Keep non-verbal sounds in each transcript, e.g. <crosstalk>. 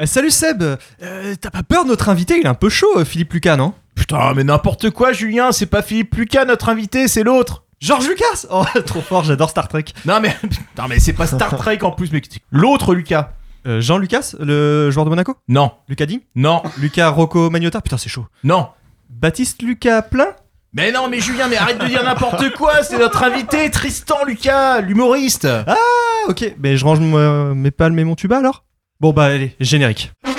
Eh, salut Seb, Euh, t'as pas peur de notre invité Il est un peu chaud, euh, Philippe Lucas, non? Putain, mais n'importe quoi, Julien, c'est pas Philippe Lucas notre invité, c'est l'autre. Georges Lucas Oh, <laughs> trop fort, j'adore Star Trek. Non mais, <laughs> non mais c'est pas Star Trek en plus, mais c'est l'autre Lucas. Euh, Jean Lucas, le joueur de Monaco? Non, Lucas Digne? Non, Lucas Rocco Magnotta? Putain, c'est chaud. non. Baptiste Lucas Plein Mais non, mais Julien, mais arrête de dire n'importe quoi, c'est notre invité, Tristan Lucas, l'humoriste. Ah, ok, mais je range mes palmes et mon tuba alors? Bon, bah, allez, générique. Oh,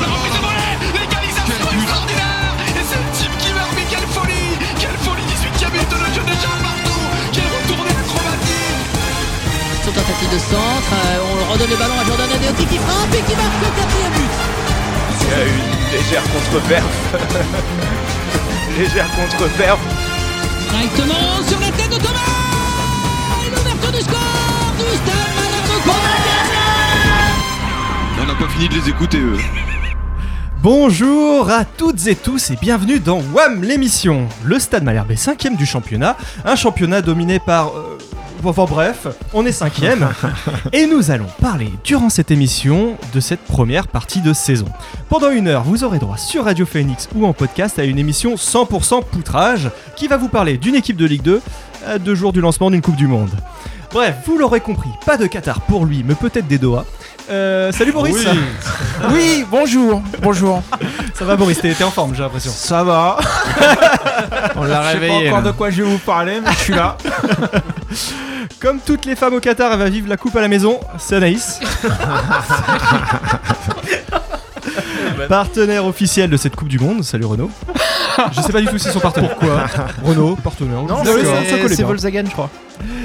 la reprise de volée L'égalisation extraordinaire Et c'est le type qui meurt, mais quelle folie Quelle folie 18ème minute de jeu déjà partout Quelle retournée acrobatique Sur tentative de centre, euh, on redonne le ballon à Jordan Adeoti qui frappe et qui marque le quatrième but. Il y a une légère contre-perf. <laughs> légère contre-perf. Directement sur la tête de Thomas l'ouverture du score du Stade Malherbe On n'a pas fini de les écouter, eux. Bonjour à toutes et tous et bienvenue dans WAM l'émission. Le Stade Malherbe est cinquième du championnat, un championnat dominé par... euh, Enfin bref, on est cinquième <laughs> et nous allons parler durant cette émission de cette première partie de saison. Pendant une heure, vous aurez droit sur Radio Phoenix ou en podcast à une émission 100% poutrage qui va vous parler d'une équipe de Ligue 2 à deux jours du lancement d'une Coupe du Monde. Bref, vous l'aurez compris, pas de Qatar pour lui, mais peut-être des Doha. Euh, salut Boris <laughs> Oui, bonjour, bonjour. Ça va Boris, t'es en forme j'ai l'impression. Ça va <laughs> On l'a Je sais pas réveillé. encore là. de quoi je vais vous parler, mais je suis là. Comme toutes les femmes au Qatar, elle va vivre la coupe à la maison. C'est Anaïs. <laughs> Partenaire officiel de cette Coupe du Monde. Salut Renaud. Je sais pas du tout si son partenaire. Pourquoi Renaud, partenaire. Non, c'est- ça collait c'est bien. Volkswagen, je crois.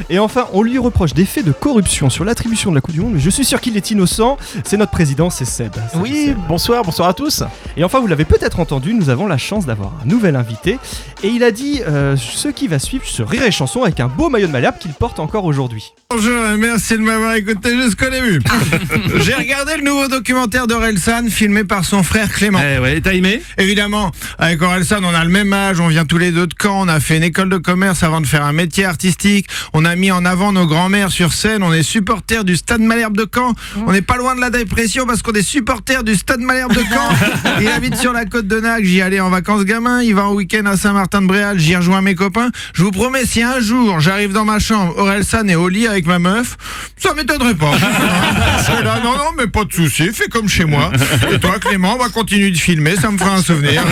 Et enfin, on lui reproche des faits de corruption sur l'attribution de la Coupe du Monde, mais je suis sûr qu'il est innocent. C'est notre président, c'est Seb. Salut, Oui, Seb. bonsoir, bonsoir à tous. Et enfin, vous l'avez peut-être entendu, nous avons la chance d'avoir un nouvel invité. Et il a dit euh, ce qui va suivre ce rire et chanson avec un beau maillot de Malherbe qu'il porte encore aujourd'hui. Bonjour et merci de m'avoir écouté jusqu'au début. <laughs> J'ai regardé le nouveau documentaire d'Orelsan filmé par son frère Clément. Eh ouais, t'as aimé? Évidemment, avec Orelsan, on a le même âge, on vient tous les deux de Caen, on a fait une école de commerce avant de faire un métier artistique, on a mis en avant nos grands-mères sur scène, on est supporters du Stade Malherbe de Caen, on n'est pas loin de la dépression parce qu'on est supporters du Stade Malherbe de Caen. <laughs> Il habite sur la côte de Nac, j'y allais en vacances gamin, il va en week-end à Saint-Martin-de-Bréal, j'y rejoins mes copains. Je vous promets, si un jour j'arrive dans ma chambre, Orelsan est au lit avec ma meuf, ça m'étonnerait pas. <laughs> Je serais là, non, non, mais pas de souci, fais comme chez moi. Et toi, Clément, on va continuer de filmer, ça me fera un souvenir.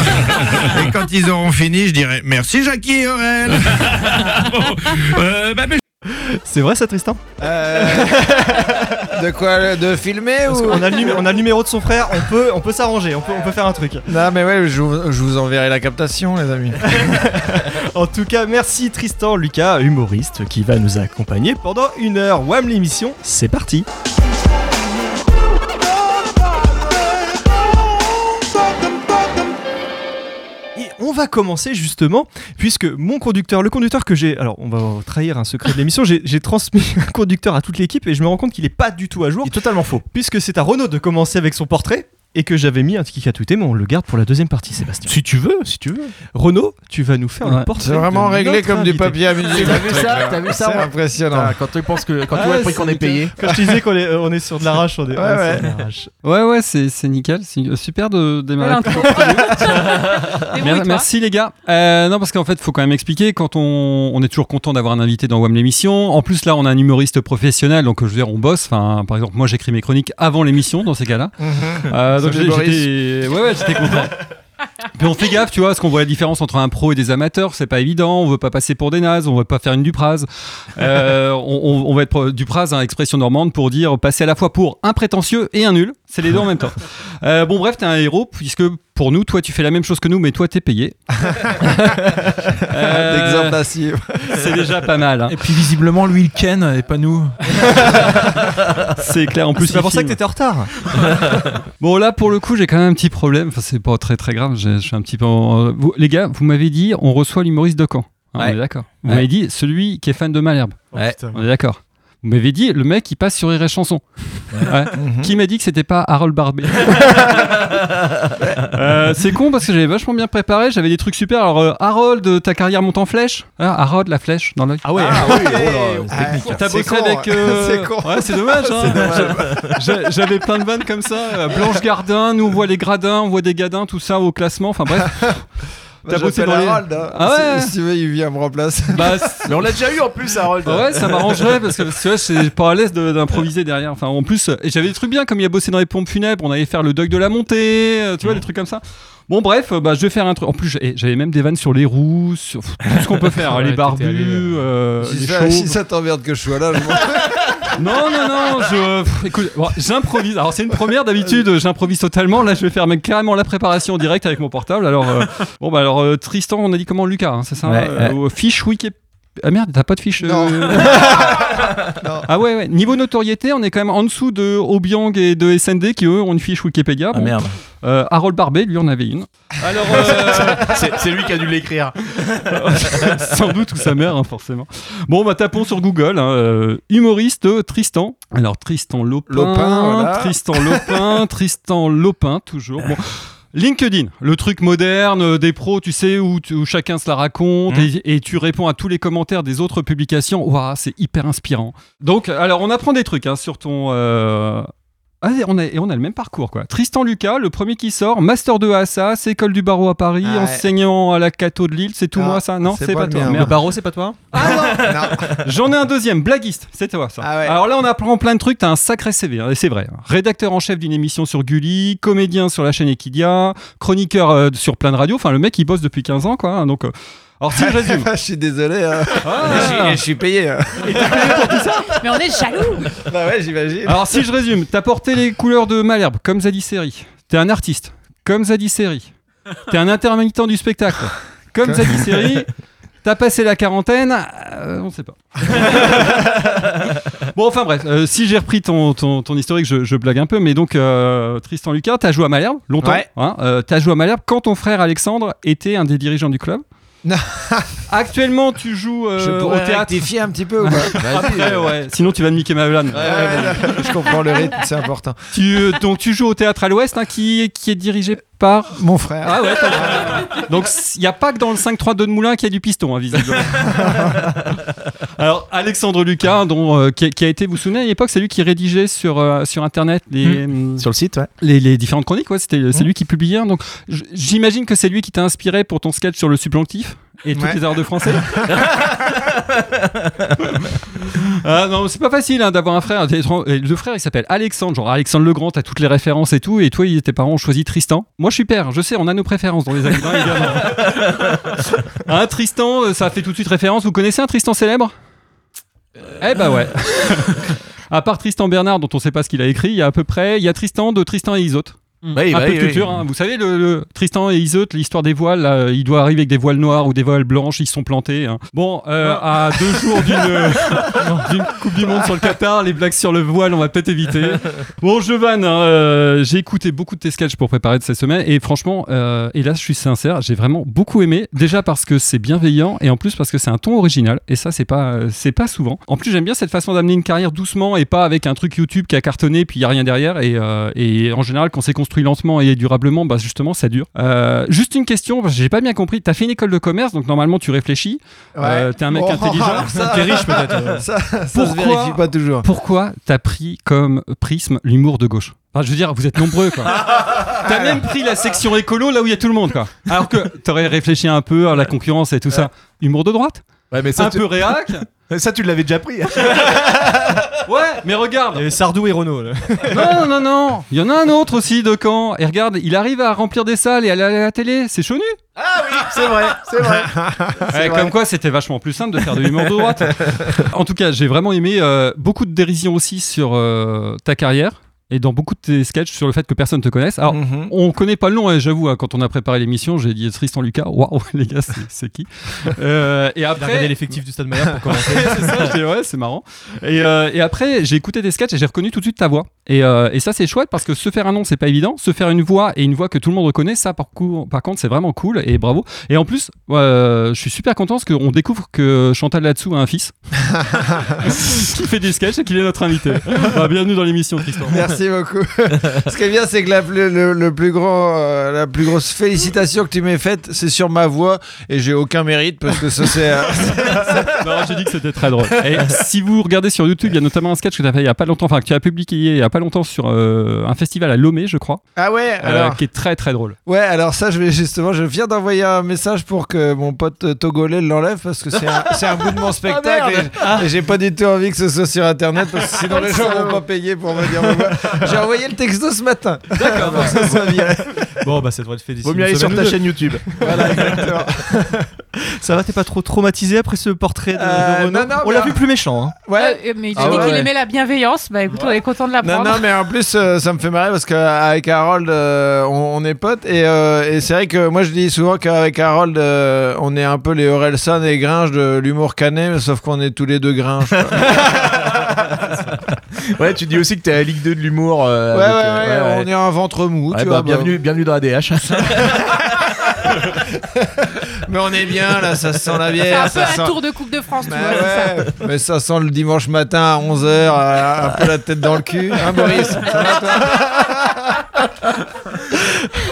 Et quand ils auront fini, je dirai merci Jackie et Aurel. <laughs> euh, bah, C'est vrai ça, Tristan <laughs> De quoi De filmer ou qu'on a, le on a le numéro de son frère, on peut, on peut s'arranger, on peut, on peut faire un truc. Non, mais ouais, je vous, je vous enverrai la captation, les amis. <laughs> En tout cas, merci Tristan Lucas, humoriste, qui va nous accompagner pendant une heure. Wham l'émission, c'est parti va commencer justement, puisque mon conducteur, le conducteur que j'ai, alors on va trahir un secret de l'émission, j'ai transmis <laughs> un conducteur à toute l'équipe et je me rends compte qu'il est pas du tout à jour, Il est totalement faux. puisque c'est à Renaud de commencer avec son portrait et que j'avais mis un petit à tout mais on le garde pour la deuxième partie, Sébastien. Si tu veux, si tu veux. Renaud, tu vas nous faire le Ouais. portrait. C'est vraiment de réglé notre comme du papier à musique. T'as vu ça T'as vu ça C'est on- impressionnant. Ah, Quand tu penses que quand tu Ah, vois le prix qu'on est payé. Quand je te disais qu'on est, on est sur de l'arrache, on est, Ouais, ouais. sur de l'arrache. Ouais, ouais, c'est c'est nickel. C'est super de démarrer. <laughs> Mer- Merci les gars. Euh, non, parce qu'en fait, faut quand même expliquer. Quand on, on est toujours content d'avoir un invité dans WAM l'émission. En plus, là, on a un humoriste professionnel, donc je veux dire, on bosse. Enfin, par exemple, moi, j'écris mes chroniques avant l'émission dans ces cas-là. Euh, Boris. <laughs> ouais, ouais, j'étais content. Puis on fait gaffe, tu vois, parce qu'on voit la différence entre un pro et des amateurs, c'est pas évident. On veut pas passer pour des nazes, on veut pas faire une Dupraz. Euh, <laughs> on, on- on va être Dupraz, hein, expression normande pour dire passer à la fois pour un prétentieux et un nul. C'est les deux en même temps. Euh, bon, bref, t'es un héros, puisque pour nous, toi, tu fais la même chose que nous, mais toi, t'es payé. <laughs> Euh, suivre. c'est déjà pas mal. hein. Et puis visiblement, lui, il ken et pas nous. <laughs> C'est clair. En plus, C'est pas il pour ça que filme. t'étais en retard. <laughs> Bon, là, pour le coup, j'ai quand même un petit problème. Enfin, c'est pas très très grave. j'ai- Je suis un petit peu. en- Vous- les gars, vous m'avez dit, on reçoit l'humoriste de Caen. Hein, On Ouais. est d'accord. Vous Ouais. m'avez dit, celui qui est fan de Malherbe. Ouais. On est d'accord. Vous m'avez dit, le mec, il passe sur Rire et Chanson. Ouais. Qui m'a dit que c'était pas Harold Barbet <laughs> Euh, C'est con parce que j'avais vachement bien préparé, j'avais des trucs super. Alors, euh, Harold, ta carrière monte en flèche Ah, Harold, la flèche dans l'œil. Ah ouais, Ah oui, oh c'est technique. T'as bossé con, avec. hein. euh, <laughs> C'est con. Ouais, c'est dommage. <laughs> hein. J'a- J'avais plein de vannes comme ça. euh, Blanche Gardin, nous on voit les gradins, on voit des gadins, tout ça au classement. Enfin bref. T'as bossé dans les. Harold, hein. Ah ouais. Si, si tu veux, il vient me remplacer. <laughs> Bah, <laughs> Mais on l'a déjà eu en plus, Harold. ouais, ça m'arrangerait parce que parce que, ouais, c'est pas à l'aise de- d'improviser derrière. Enfin, en plus, et j'avais des trucs bien comme il a bossé dans les pompes funèbres, on allait faire le deuil de la montée, euh, tu vois, des trucs comme ça. Bon, bref, euh, bah, je vais faire un truc. En plus, j'avais même des vannes sur les roues, sur tout ce qu'on peut <laughs> faire, Ouais, les barbus, allé, euh, si, les ça, si ça t'emmerde que je sois là, je m'en- Non, non, non, je. pff, écoute, bon, j'improvise. Alors, c'est une première d'habitude, j'improvise totalement. Là, je vais faire même carrément la préparation en direct avec mon portable. Alors, euh, bon, bah, alors, euh, Tristan, on a dit comment Lucas, hein, c'est ça Ouais, Euh, euh, Fiche wiki. Ah merde, t'as pas de fiche euh, Non. <laughs> Non. Ah ouais, ouais. Niveau notoriété, on est quand même en dessous de Obiang et de SND qui eux ont une fiche Wikipédia. Ah Bon. merde. Euh, Harold Barbet, lui, en avait une. Alors, <laughs> euh, C'est c'est lui qui a dû l'écrire. <laughs> Sans doute, ou sa mère, hein, forcément. Bon, bah tapons sur Google. hein, humoriste Tristan. Alors, Tristan Lopin. Lopin, voilà. Tristan Lopin. Tristan Lopin, toujours. Bon. LinkedIn, le truc moderne euh, des pros, tu sais, où, chacun se la raconte et, et tu réponds à tous les commentaires des autres publications. Waouh, c'est hyper inspirant. Donc, alors, on apprend des trucs hein, sur ton. euh, Ah, et on a, et on a le même parcours, quoi. Tristan Lucas, le premier qui sort, master de Assas, école du barreau à Paris, Ah enseignant à la Cato de Lille, c'est tout Ah, moi ça Non, c'est pas toi. Le barreau, c'est pas toi <laughs> Non. J'en ai un deuxième, blaguiste, c'est toi ça. Ah ouais. Alors là, on apprend plein de trucs, t'as un sacré CV, hein, et c'est vrai. hein. Rédacteur en chef d'une émission sur Gulli, comédien sur la chaîne Equidia, chroniqueur euh, sur plein de radios, enfin le mec il bosse depuis 15 ans, quoi. hein, donc, euh, alors si je <laughs> résume. je suis désolé. hein. Ah. <laughs> Je, suis, je suis payé. hein. Mais on est jaloux bah ouais, j'imagine. Alors si je résume, t'as porté les couleurs de Malherbe, comme Zadie Seri. T'es un artiste, comme Zadie Seri. T'es un intermittent du spectacle, comme Zadie Seri. T'as passé la quarantaine, euh, on sait pas. <laughs> bon, enfin bref, euh, si j'ai repris ton, ton, ton historique, je, je blague un peu, mais donc euh, Tristan Lucas, t'as joué à Malherbe longtemps. Ouais. hein, euh, t'as joué à Malherbe quand ton frère Alexandre était un des dirigeants du club? <laughs> Actuellement, tu joues euh, je au pourrais théâtre. rectifier un petit peu ou pas <laughs> Après, ouais. Sinon, tu vas me niquer ma vanne. Ouais, je comprends le rythme, c'est important. Tu, euh, donc tu joues au théâtre à l'Ouest, hein, qui, qui est dirigé par. Mon frère. Ah ouais. donc il n'y a pas que dans le 5-3-2 de Moulin qu'il y a du piston, hein, visiblement. <laughs> Alors Alexandre Lucas, dont, euh, qui, a, qui a été, vous vous souvenez à l'époque, c'est lui qui rédigeait sur euh, sur internet les, hum, Sur le site, ouais. les, les différentes chroniques. Ouais, c'était c'est lui qui publiait. hein. donc j'imagine que c'est lui qui t'a inspiré pour ton sketch sur le subjonctif? Et toutes Ouais. les erreurs de français. <laughs> Ah non, c'est pas facile hein, d'avoir un frère. Le frère, il s'appelle Alexandre, genre Alexandre le Grand, t'as toutes les références et tout. Et toi, tes parents ont choisi Tristan. Moi, je suis père, je sais, on a nos préférences dans les évidemment. Un <laughs> Tristan, euh, ça fait tout de suite référence. Vous connaissez un Tristan célèbre? Eh bah ouais. <laughs> à part Tristan Bernard, dont on sait pas ce qu'il a écrit, il y a à peu près, il y a Tristan de Tristan et Isotte. Oui, un bah peu oui. culture, hein. vous savez, le, le Tristan et Iseut, l'histoire des voiles, là, il doit arriver avec des voiles noires ou des voiles blanches, ils sont plantés. hein. Bon, euh, à deux jours d'une <laughs> d'une Coupe du Monde sur le Qatar, les blagues sur le voile, on va peut-être éviter. Bon, je vanne, hein, euh, j'ai écouté beaucoup de tes sketchs pour préparer de cette semaine, et franchement, euh, et là, je suis sincère, j'ai vraiment beaucoup aimé, déjà parce que c'est bienveillant, et en plus parce que c'est un ton original, et ça, c'est pas, c'est pas souvent. En plus, j'aime bien cette façon d'amener une carrière doucement, et pas avec un truc YouTube qui a cartonné, puis il y a rien derrière, et, euh, et en général, quand c'est construit lentement et durablement, bah justement, ça dure. Euh, juste une question, parce que j'ai pas bien compris, t'as fait une école de commerce, donc normalement, tu réfléchis, euh, t'es un mec Oh, intelligent, <laughs> ça- T'es riche peut-être. euh. Ça, se Pourquoi vérifie pas toujours. pourquoi t'as pris comme prisme l'humour de gauche? Enfin, je veux dire, vous êtes nombreux, quoi. <laughs> T'as même pris la section écolo là où il y a tout le monde, quoi. Alors que t'aurais réfléchi un peu à la concurrence et tout ça. Humour de droite? Ouais, mais ça, Un tu... peu réac? <laughs> Ça, tu l'avais déjà pris. Ouais, mais regarde Il y avait Sardou et Renault. là. Non, non, non Il y en a un autre aussi de Caen. Et regarde, il arrive à remplir des salles et aller à la télé. C'est chaud nu Ah oui, c'est vrai, c'est vrai. <laughs> Ouais, Comme quoi, c'était vachement plus simple de faire de l'humour de droite. en tout cas, j'ai vraiment aimé euh, beaucoup de dérision aussi sur euh, ta carrière et dans beaucoup de tes sketchs sur le fait que personne te connaisse. Alors, Mhm. on connaît pas le nom, hein, j'avoue, hein, quand on a préparé l'émission, j'ai dit Tristan Lucas. Waouh, <laughs> les gars, c'est- c'est qui Euh, Et Il a regardé après. l'effectif du Stade Malherbe pour commencer. <laughs> c'est ça, j'ai dit, ouais, c'est marrant. Et, euh, et après, j'ai écouté tes sketchs et j'ai reconnu tout de suite ta voix. Et, euh, et ça, c'est chouette parce que se faire un nom, c'est pas évident. Se faire une voix et une voix que tout le monde reconnaît, ça, par, contre, c'est vraiment cool et bravo. Et en plus, euh, je suis super content parce qu'on découvre que Chantal Latsou a un fils <laughs> qui fait du sketch et qu'il est notre invité. Bah, bienvenue dans l'émission, Tristan. Merci beaucoup. <laughs> Ce qui est bien, c'est que la plus, le, le plus grand, euh, la plus grosse félicitation que tu m'aies faite, c'est sur ma voix et j'ai aucun mérite parce que ça c'est. euh, <laughs> Non, j'ai dit que c'était très drôle. Et si vous regardez sur YouTube, il y a notamment un sketch que tu as fait il y a pas longtemps, enfin que tu as publié il y a pas longtemps sur euh, un festival à Lomé, je crois, Ah ouais. euh, Alors. qui est très très drôle. Ouais, alors ça, je vais justement, je viens d'envoyer un message pour que mon pote euh, togolais l'enlève parce que c'est un, <laughs> c'est un bout de mon spectacle et- et, j'ai pas du tout envie que ce soit sur internet parce que sinon les gens vont pas payer pour me dire. <laughs> J'ai envoyé le texto ce matin. D'accord, que ça viré. <laughs> Bon, bah, ça devrait te féliciter. Vaut mieux aller sur ta chaîne YouTube. <laughs> Voilà, exactement. Ça va, t'es pas trop traumatisé après ce portrait de, de Euh, Renaud non, non, On l'a vu plus méchant. Hein. Ouais. Euh, mais il Ah a dit ouais, qu'il ouais. aimait la bienveillance. Bah écoute, on est content de Non, l'apprendre. non, mais en plus, euh, ça me fait marrer parce qu'avec Harold, euh, on, on est potes. Et, euh, et c'est vrai que moi, je dis souvent qu'avec Harold, euh, on est un peu les Orelsan et Gringe de l'humour canet, mais sauf qu'on est tous les deux Gringe. <laughs> Ouais, tu dis aussi que t'es à la Ligue 2 de l'humour. euh, ouais, euh, ouais, ouais, on est un ventre mou, Ouais, tu bah, vois. bienvenue, bienvenue dans la DH. <laughs> Mais on est bien, là, ça sent la C'est bière. un peu ça un sent... tour de Coupe de France, tu Bah vois. c'est ça. mais ça sent le dimanche matin à 11h, un peu la tête dans le cul. Hein, Maurice Ça va, toi?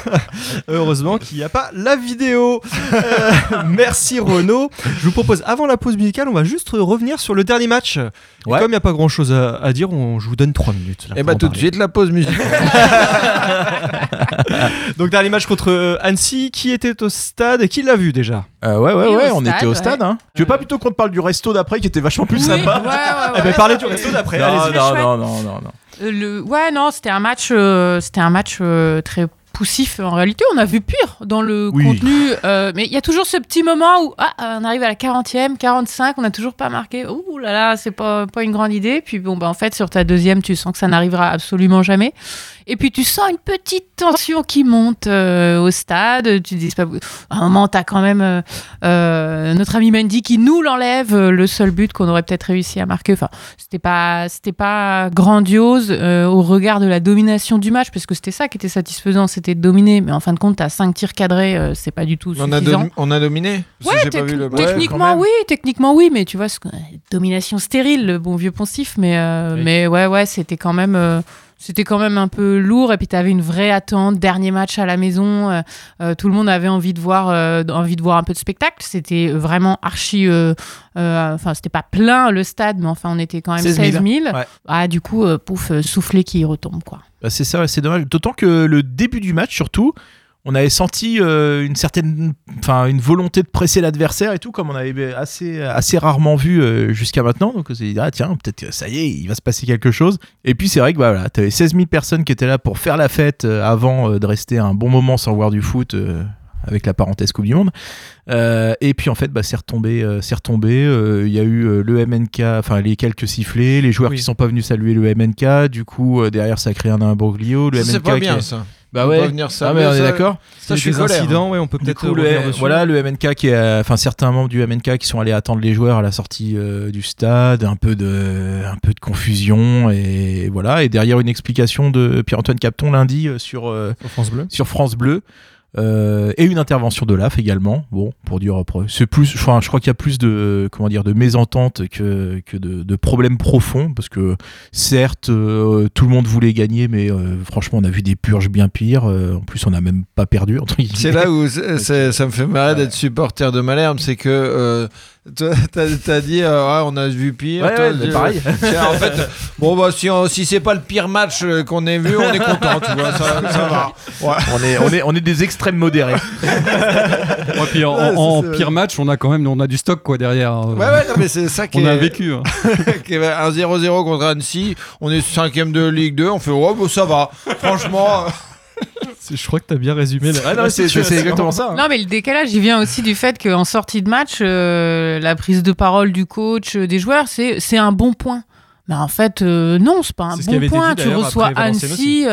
<laughs> <laughs> Heureusement qu'il n'y a pas la vidéo. Euh, <laughs> merci Renaud. Je vous propose, avant la pause musicale, on va juste revenir sur le dernier match. Et Ouais. comme il n'y a pas grand chose à, à dire, on- je vous donne 3 minutes. là, Et pour bah tout de suite, la pause musicale. <laughs> Donc, dernier match contre euh, Annecy. Qui était au stade et qui l'a vu déjà? Euh, ouais, ouais, Et ouais, on stade, était au ouais. stade. Hein. Tu veux pas plutôt qu'on te parle du resto d'après qui était vachement plus Oui, sympa? Ouais, ouais, ouais. Eh ben, parlez du resto d'après. non, non, non, non, non, non. Euh, le... Ouais, non, c'était un match, euh, c'était un match euh, très poussif. En réalité, on a vu pire dans le Oui. contenu. euh, mais il y a toujours ce petit moment où ah, on arrive à la 40e, 45, on n'a toujours pas marqué. Ouh là là, c'est pas, pas une grande idée. Puis bon, bah, en fait, sur ta deuxième, tu sens que ça n'arrivera absolument jamais. Et puis tu sens une petite tension qui monte euh, au stade. Tu dis, pas... à un moment, tu as quand même euh, euh, notre ami Mendy qui nous l'enlève, le seul but qu'on aurait peut-être réussi à marquer. Enfin, c'était pas, c'était pas grandiose euh, au regard de la domination du match, parce que c'était ça qui était satisfaisant, c'était de dominer. Mais en fin de compte, tu as cinq tirs cadrés, c'est pas du tout on, suffisant. on a dominé Ouais, j'ai pas vu le techniquement oui, techniquement oui, mais tu vois, domination stérile, le bon vieux poncif, mais Oui. mais ouais ouais, c'était quand même c'était quand même un peu lourd et puis tu avais une vraie attente, dernier match à la maison, euh, euh, tout le monde avait envie de voir euh, envie de voir un peu de spectacle, c'était vraiment archi enfin c'était pas plein le stade mais enfin on était quand même 16 16 000. 000. Ouais. Ah du coup pouf soufflé qui retombe quoi. Bah, c'est ça, c'est dommage. D'autant que le début du match, surtout, on avait senti euh, une certaine, enfin, une volonté de presser l'adversaire et tout, comme on avait assez, assez rarement vu euh, jusqu'à maintenant. Donc on s'est dit, ah tiens, peut-être que ça y est, il va se passer quelque chose. Et puis c'est vrai que bah, voilà, t'avais 16 000 personnes qui étaient là pour faire la fête euh, avant de rester un bon moment sans voir du foot. avec la parenthèse Coupe du Monde. Euh, et puis en fait, bah, c'est retombé. euh, c'est retombé. Euh, Il y a eu le MNK, enfin les quelques sifflets, les joueurs Oui. qui sont pas venus saluer le MNK. Du coup, derrière, ça a créé un imbroglio. Le Ça, C'est MNK pas bien ça. Bah On peut ouais. Ah mais on est d'accord. Ça, je suis ouais, on peut peut-être le, voilà le MNK qui est, enfin certains membres du MNK qui sont allés attendre les joueurs à la sortie euh, du stade, un peu de, un peu de confusion et voilà. Et derrière une explication de Pierre-Antoine Capton lundi euh, sur euh, Sur France Bleu. sur France Bleu. Euh, et une intervention de l'AF également. Bon, pour dire après, c'est plus, je crois, je crois qu'il y a plus de, comment dire, de mésentente que, que de, de problèmes profonds, parce que certes, euh, tout le monde voulait gagner, mais euh, franchement, on a vu des purges bien pires. Euh, en plus, on n'a même pas perdu. C'est là où <laughs> ça me fait marrer d'être supporter de Malherbe, c'est que euh, t'as as dit euh, Ah, on a vu pire. Ouais, Toi, ouais, mais pareil. En fait, <laughs> bon bah si, on- si c'est pas le pire match euh, qu'on ait vu, on est content, tu vois, ça, ça va. Ouais. on est, on est, on est des extrêmes modérés. <laughs> Ouais, puis en, pire match, on a quand même on a du stock quoi derrière. Ouais, ouais, non, mais c'est ça qui on est, a vécu. hein. <laughs> qui est un 0-0 contre Annecy. On est 5ème de Ligue 2, on fait Ouais, bon, ça va. Franchement, euh, Je crois que t'as bien résumé. la- Ah c'est c'est- c'est situation. exactement ça. hein. Non, mais le décalage, il vient aussi du fait qu'en sortie de match, euh, la prise de parole du coach, euh, des joueurs, c'est c'est un bon point. Mais en fait, euh, non, c'est pas un bon point. dit, Tu reçois Annecy.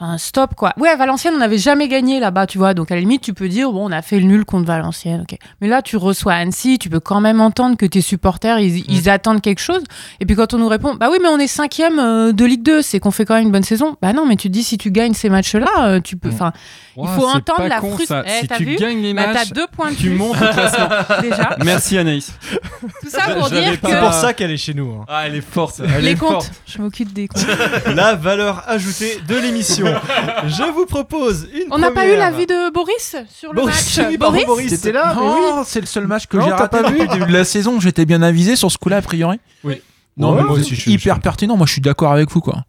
Enfin, stop quoi. Ouais, Valenciennes, on n'avait jamais gagné là-bas, tu vois. Donc à la limite, tu peux dire, bon, on a fait le nul contre Valenciennes, ok. Mais là, tu reçois Annecy, tu peux quand même entendre que tes supporters, ils, ils attendent quelque chose. Et puis quand on nous répond, bah oui, mais on est cinquième euh, de Ligue 2, c'est qu'on fait quand même une bonne saison. Bah non, mais tu te dis, si tu gagnes ces matchs-là, euh, tu peux. Enfin, il faut entendre la frustration. ça. Si tu vu gagnes les bah, matchs, deux points de tu montes au <laughs> classement. déjà. Merci Anaïs. Tout ça pour dire que C'est pour ça qu'elle est chez nous. hein. Ah, elle est forte. Elle les est comptes, forte. je m'occupe des comptes. La valeur ajoutée de l'émission. Je vous propose une On n'a pas eu l'avis de Boris sur le Boris, match. oui, Boris. T'étais là Non, c'est le seul match que j'ai raté pas le début de la saison. J'étais bien avisé sur ce coup-là, a priori. Non, mais moi c'est aussi, je suis- hyper pertinent. Moi, je suis d'accord avec vous, quoi.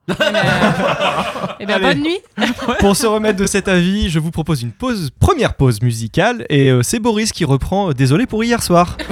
Eh bien, Allez. bonne nuit. <laughs> Pour se remettre de cet avis, je vous propose une pause, première pause musicale, et euh, c'est Boris qui reprend. euh, Désolé pour hier soir. <laughs>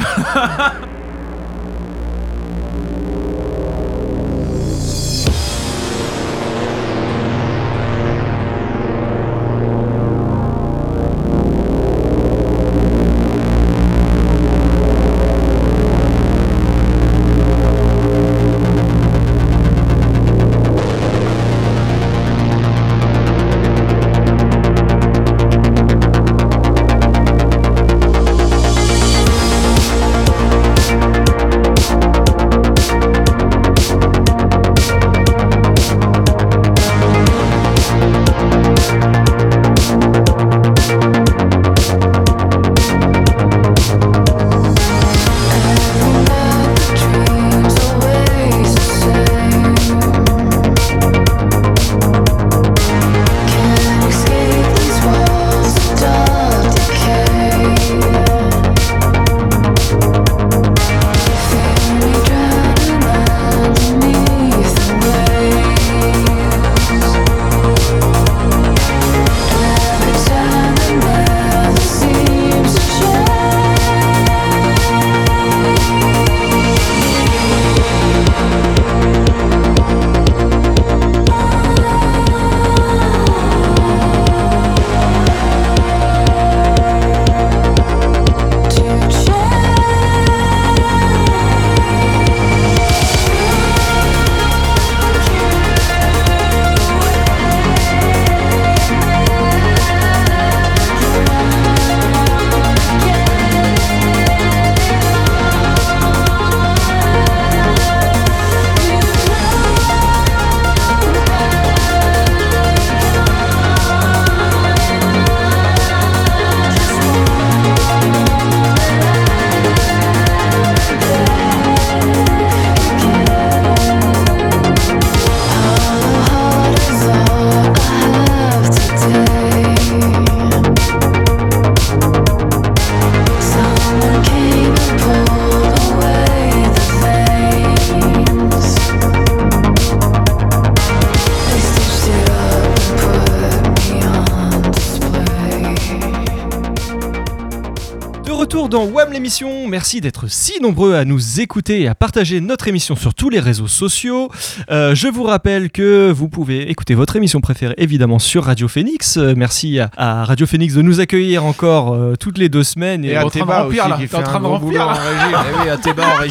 merci d'être si nombreux à nous écouter et à partager notre émission sur tous les réseaux sociaux. Euh, je vous rappelle que vous pouvez écouter votre émission préférée évidemment sur Radio Phoenix. Euh, merci à, à Radio Phoenix de nous accueillir encore euh, toutes les deux semaines. Et en à train de Théba remplir, aussi, là. qui fait en train un de remplir, boulot en régie. Eh oui, à Théba en <laughs>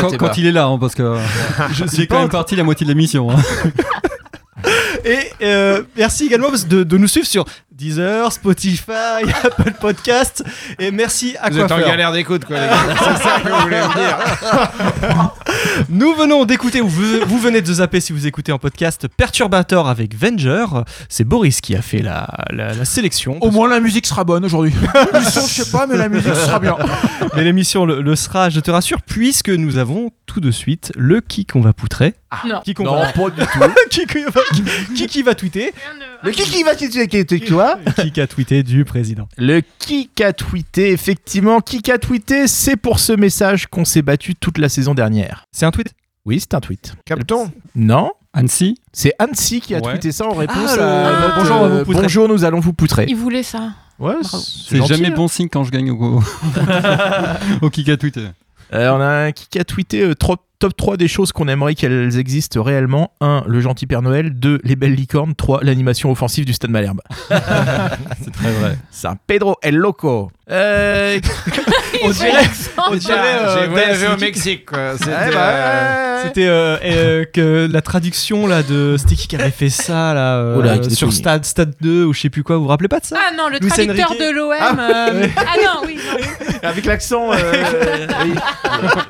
régie. quand, il est là, hein, parce que <laughs> Je j'ai quand même parti la moitié de l'émission. hein. Et euh, merci également de, de nous suivre sur Deezer, Spotify, <laughs> Apple Podcast. Et merci à Vous êtes en galère d'écoute, quoi, les gars. <laughs> C'est ça que vous voulez me dire. <laughs> Nous venons d'écouter, ou vous, vous venez de zapper si vous écoutez en podcast, Perturbator avec Venger. C'est Boris qui a fait la, la- la sélection. Au moins, la musique sera bonne aujourd'hui. <laughs> Son, je sais pas, mais la musique sera bien. Mais l'émission le, le sera, je te rassure, puisque nous avons tout de suite le qui qu'on va poutrer. Non. Qui qu'on Non, va... pas du tout. <laughs> qui, qui va, qui- qui va tweeter Le qui qui va toi Qui a tweeté du président. Le qui a tweeté, effectivement, qui a tweeté, c'est pour ce message qu'on s'est battu toute la saison dernière. C'est un tweet Oui, c'est un tweet. Capton. Non, Annecy c'est Annecy qui a Ouais. tweeté ça en réponse Ah, à notre, Bonjour, on va vous euh, poutrer. bonjour, nous allons vous poutrer. Il voulait ça. Ouais. C'est gentil, jamais hein. bon signe quand je gagne au, <laughs> au kick à Twitter. Euh, on a un qui a tweeté euh, top 3 des choses qu'on aimerait qu'elles existent réellement. 1. Le gentil Père Noël. 2. Les belles licornes. 3. L'animation offensive du Stade Malherbe. <laughs> C'est très vrai. San Pedro El Loco. Euh, <laughs> on dirait, on dirait, euh, J'ai voyagé au Mexique, quoi. C'était, Ouais, bah, euh, C'était euh, euh, que la traduction là de c'était qui qui avait fait ça là euh, Oula, avec des sur couilles. Stade Stade 2 ou je sais plus quoi. Vous vous rappelez pas de ça? Ah non, le Luis traducteur Enrique. de l'OM. Ah, euh, ouais. Ah non, oui. non. Avec l'accent. euh, <laughs> oui.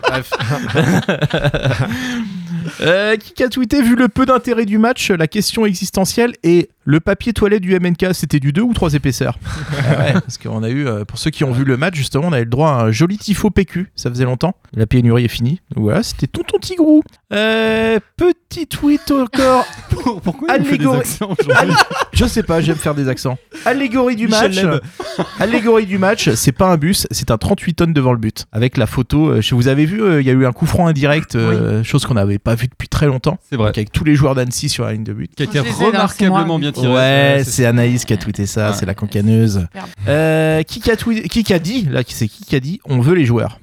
Bref. <laughs> Euh, qui a tweeté Vu le peu d'intérêt du match, la question existentielle est le papier toilette du MNK, c'était du 2 ou 3 épaisseurs Ah <laughs> ouais, Parce qu'on a eu, euh, pour ceux qui ont vu le match, justement, on avait le droit à un joli tifo PQ, ça faisait longtemps. La pénurie est finie. Donc voilà, c'était Tonton Tigrou. Euh, petit tweet encore. <laughs> Pourquoi il fait des Allégorie- accents aujourd'hui Je sais pas, j'aime faire des accents. Allégorie du match. <laughs> Allégorie du match, c'est pas un bus, c'est un 38 tonnes devant le but. Avec la photo, euh, je- vous avez vu, euh, il y a eu un coup franc indirect, euh, chose qu'on n'avait pas vu depuis très longtemps. C'est vrai. Donc avec tous les joueurs d'Annecy sur la ligne de but. Qui a été remarquablement bien tiré. Ouais, c'est Anaïs qui a tweeté ça, Ouais. c'est la cancaneuse. Euh, qui, a qui a dit, là, c'est qui qui a dit, on veut les joueurs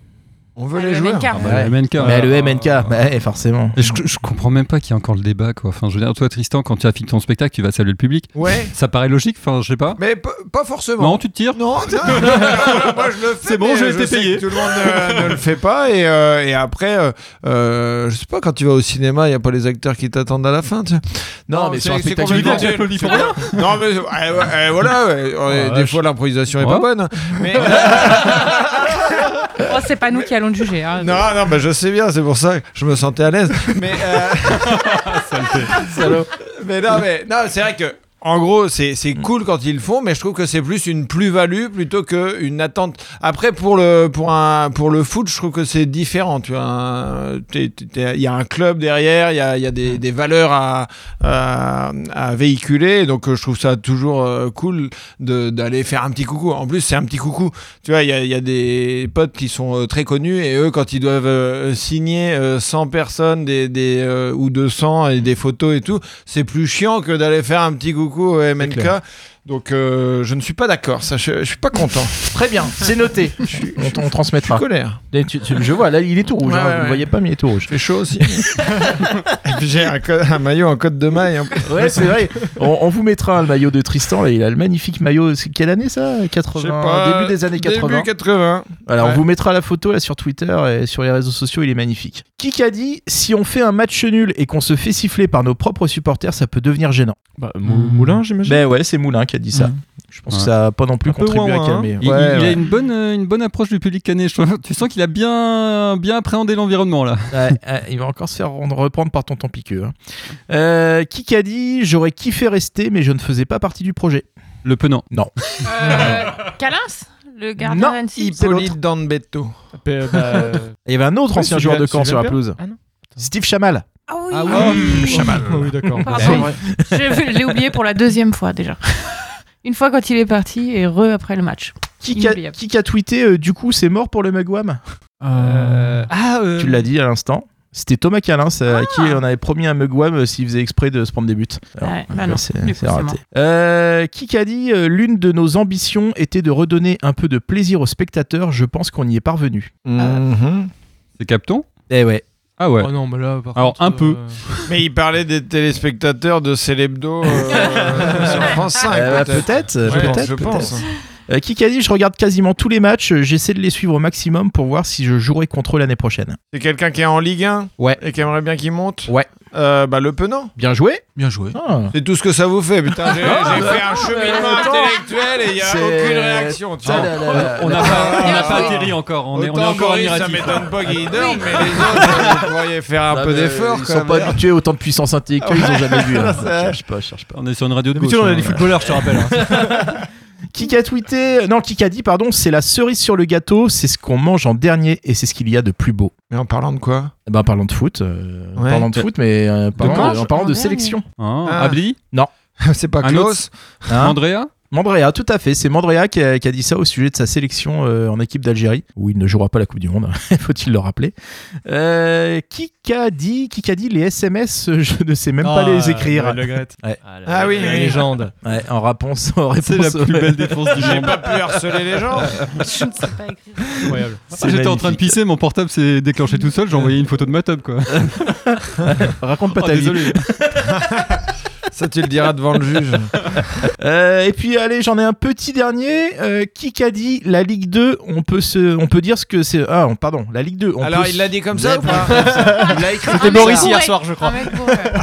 On veut Ah, les le joueurs. MNK. Ah bah, Ouais. MNK. Mais le MNK, bah, ouais, forcément. Je, je comprends même pas qu'il y ait encore le débat quoi. Enfin, je veux dire, toi Tristan, quand tu as fini ton spectacle, tu vas saluer le public. Ouais. Ça paraît logique. Enfin, je sais pas. Mais pas forcément. Non, tu te tires. <laughs> Non, non, non, non, moi je le fais. C'est bon, j'ai je été payé. Tout le monde ne, ne le fait pas et, euh, et après, euh, euh, je sais pas, quand tu vas au cinéma, il y a pas les acteurs qui t'attendent à la fin. tu sais. Non, mais sur un spectacle tu pour rien. Non, mais euh, voilà, ouais, des fois l'improvisation est pas bonne. Mais <laughs> Oh, c'est pas nous qui allons le juger. hein. non, non, bah, je sais bien, c'est pour ça que je me sentais à l'aise. Mais euh. <laughs> Mais non, mais non, c'est vrai que. En gros, c'est c'est cool quand ils le font, mais je trouve que c'est plus une plus-value plutôt qu'une attente. Après, pour le, pour, un, pour le foot, je trouve que c'est différent. Tu il y a un club derrière, il y a, y a des, des valeurs à, à, à véhiculer. Donc, euh, je trouve ça toujours euh, cool de- d'aller faire un petit coucou. En plus, c'est un petit coucou. Tu vois, il y a, y a des potes qui sont euh, très connus et eux, quand ils doivent euh, signer euh, 100 personnes des, des, ou 200 et des photos et tout, c'est plus chiant que d'aller faire un petit coucou au MNK. Donc, euh, je ne suis pas d'accord. Ça, je, je suis pas content. <laughs> Très bien, c'est noté. on, on transmettra. Colère. Et tu- tu- je vois, là, il est tout rouge. Ouais, hein, ouais, vous ouais. le voyez pas, mais il est tout rouge. Il fait chaud aussi. <laughs> j'ai un, maillot en côte de maille. plus. Ouais, c'est vrai. On, on vous mettra le maillot de Tristan. Là, il a le magnifique maillot. C'est quelle année ça? 80. Je sais pas, Début des années 80. Début 80. Voilà, Ouais. on vous mettra la photo là sur Twitter et sur les réseaux sociaux. Il est magnifique. Qui a dit si on fait un match nul et qu'on se fait siffler par nos propres supporters, ça peut devenir gênant? Bah, Mou- Moulin, j'imagine. Ben ouais, c'est Moulin qui a dit ça. Mhm. Je pense Ouais. que ça a pas non plus Un peu contribué à ouin-ouin, calmer. Il, Ouais, il- il a une bonne, euh, une bonne approche du public canet. Tu sens qu'il a bien, bien appréhendé l'environnement là. Ouais, ouais, il va encore se faire rendre- reprendre par tonton Piqueux. hein. Euh, qui a dit j'aurais kiffé rester, mais je ne faisais pas partie du projet. Le penant. Euh, Calins Le gardien Non. Hippolyte Danbetto. Euh, bah, <laughs> Il y avait un autre Oui, ancien joueur de camp sur la pelouse. Ah non. Steve Chamal. Ah oui, Ah oui. oui, Chamal. Ah oui, d'accord. L'ai oublié pour la deuxième fois déjà. Une fois quand il est parti et re après le match. Qui, a, Inoubliable. qui a tweeté euh, du coup c'est mort pour le Mugwam Euh, Ah, euh, Tu l'as dit à l'instant. C'était Thomas Calins euh, à qui on avait promis un Mugwam euh, s'il faisait exprès de se prendre des buts. Alors, Ouais, bah c'est raté. Euh, qui a dit euh, l'une de nos ambitions était de redonner un peu de plaisir aux spectateurs. Je pense qu'on y est parvenu. Mhm. C'est Capton? Eh ouais. Ah ouais. Oh non, mais là, par Alors, contre, un peu. euh, Mais il parlait des téléspectateurs de Célébdo euh, <laughs> sur France 5. Euh, bah, peut-être. peut-être, je pense. Euh, dit je regarde quasiment tous les matchs. euh, J'essaie de les suivre au maximum pour voir si je jouerai contre eux l'année prochaine. C'est quelqu'un qui est en Ligue 1 Ouais. et qui aimerait bien qu'il monte Ouais. Euh, bah, le Penant. Bien joué. Bien joué. Ah. C'est tout ce que ça vous fait, putain. J'ai j'ai fait un cheminement intellectuel et il n'y a C'est- aucune réaction. tu vois. Ah, là, On n'a pas, on n'a Bien pas joué. atterri encore. On est, on est Autant encore Boris, ça admiratif. m'étonne pas qu'il dorme, mais les autres, vous pourriez faire un Ah, peu d'effort. Ils quand sont pas habitués à autant de puissance intellectuelle, ils ont jamais vu. hein. <laughs> Cherche pas, cherche pas. On est sur une radio de D'habitude, gauche. on a hein. des footballeurs, je te rappelle. hein. <laughs> Qui a tweeté Non, qui a dit, pardon, c'est la cerise sur le gâteau, c'est ce qu'on mange en dernier et c'est ce qu'il y a de plus beau. Mais en parlant de quoi Eh ben, en parlant de foot, euh, en parlant de foot, mais euh, parlant de- mange en parlant en de dernier. sélection. Ah, Ah. Abdi <laughs> C'est pas Un Klaus Hein Andrea Mandrea, tout à fait. C'est Mandrea qui a, qui a dit ça au sujet de sa sélection euh, en équipe d'Algérie, où il ne jouera pas la Coupe du Monde, <laughs> faut-il le rappeler. Euh, qui a dit, qui a dit les SMS, euh, je ne sais même pas Ah, les écrire. Le. Ouais. Ah, Ah oui, la légende. Ouais, en réponse, en C'est réponse la plus belle défense du J'ai pas pu harceler les gens. <laughs> Je ne sais pas écrire. Incroyable. C'est J'étais en train de pisser, mon portable s'est déclenché tout seul. J'ai envoyé une photo de ma tub quoi. <laughs> Raconte pas Oh, ta vie. Ça, tu le diras devant le juge. <laughs> Euh, et puis allez, j'en ai un petit dernier. Euh, qui qu'a dit la Ligue 2 On peut se, on peut dire ce que c'est. Ah, on- pardon, la Ligue 2. On Alors, peut il se- l'a dit comme ça ou pas <laughs> Il a écrit Un C'était Boris hier soir, je crois.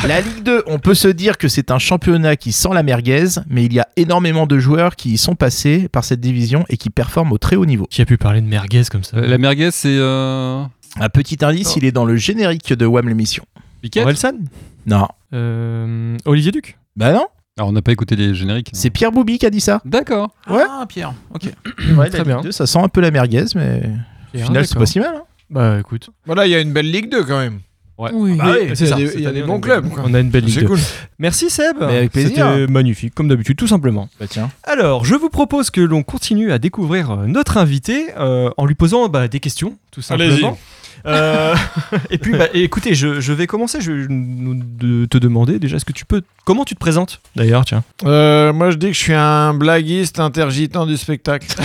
La Ligue 2, on peut se dire que c'est un championnat qui sent la merguez, mais il y a énormément de joueurs qui y sont passés par cette division et qui performent au très haut niveau. Qui a pu parler de merguez comme ça Euh, La merguez, c'est. Euh... Un petit indice, il est dans le générique de WAM l'émission. Piquet Orelsan? Non. Euh, Olivier Duc Bah non, Alors, on n'a pas écouté les génériques. c'est Pierre Boubi qui a dit ça. D'accord. Ouais. Ah, Pierre. Ok. Ouais, <clears throat> Très bien. Ligue 2, ça sent un peu la merguez, mais au final, c'est d'accord. pas si mal. hein. Bah écoute. Voilà, il y a une belle Ligue 2 quand même. Oui. Bah oui, c'est il y a ça. il y a des on bons clubs, quoi. On a une belle Ligue C'est 2. cool. Merci Seb. Mais avec plaisir. C'était magnifique, comme d'habitude, tout simplement. Bah tiens. Alors, je vous propose que l'on continue à découvrir euh, notre invité euh, en lui posant bah, des questions, tout simplement. Euh, <laughs> et puis, bah, écoutez, je, je vais commencer. Je vais de te demander déjà, est-ce que tu peux, comment tu te présentes D'ailleurs, tiens? Euh, moi, je dis que je suis un blaguiste intergitant du spectacle. <laughs>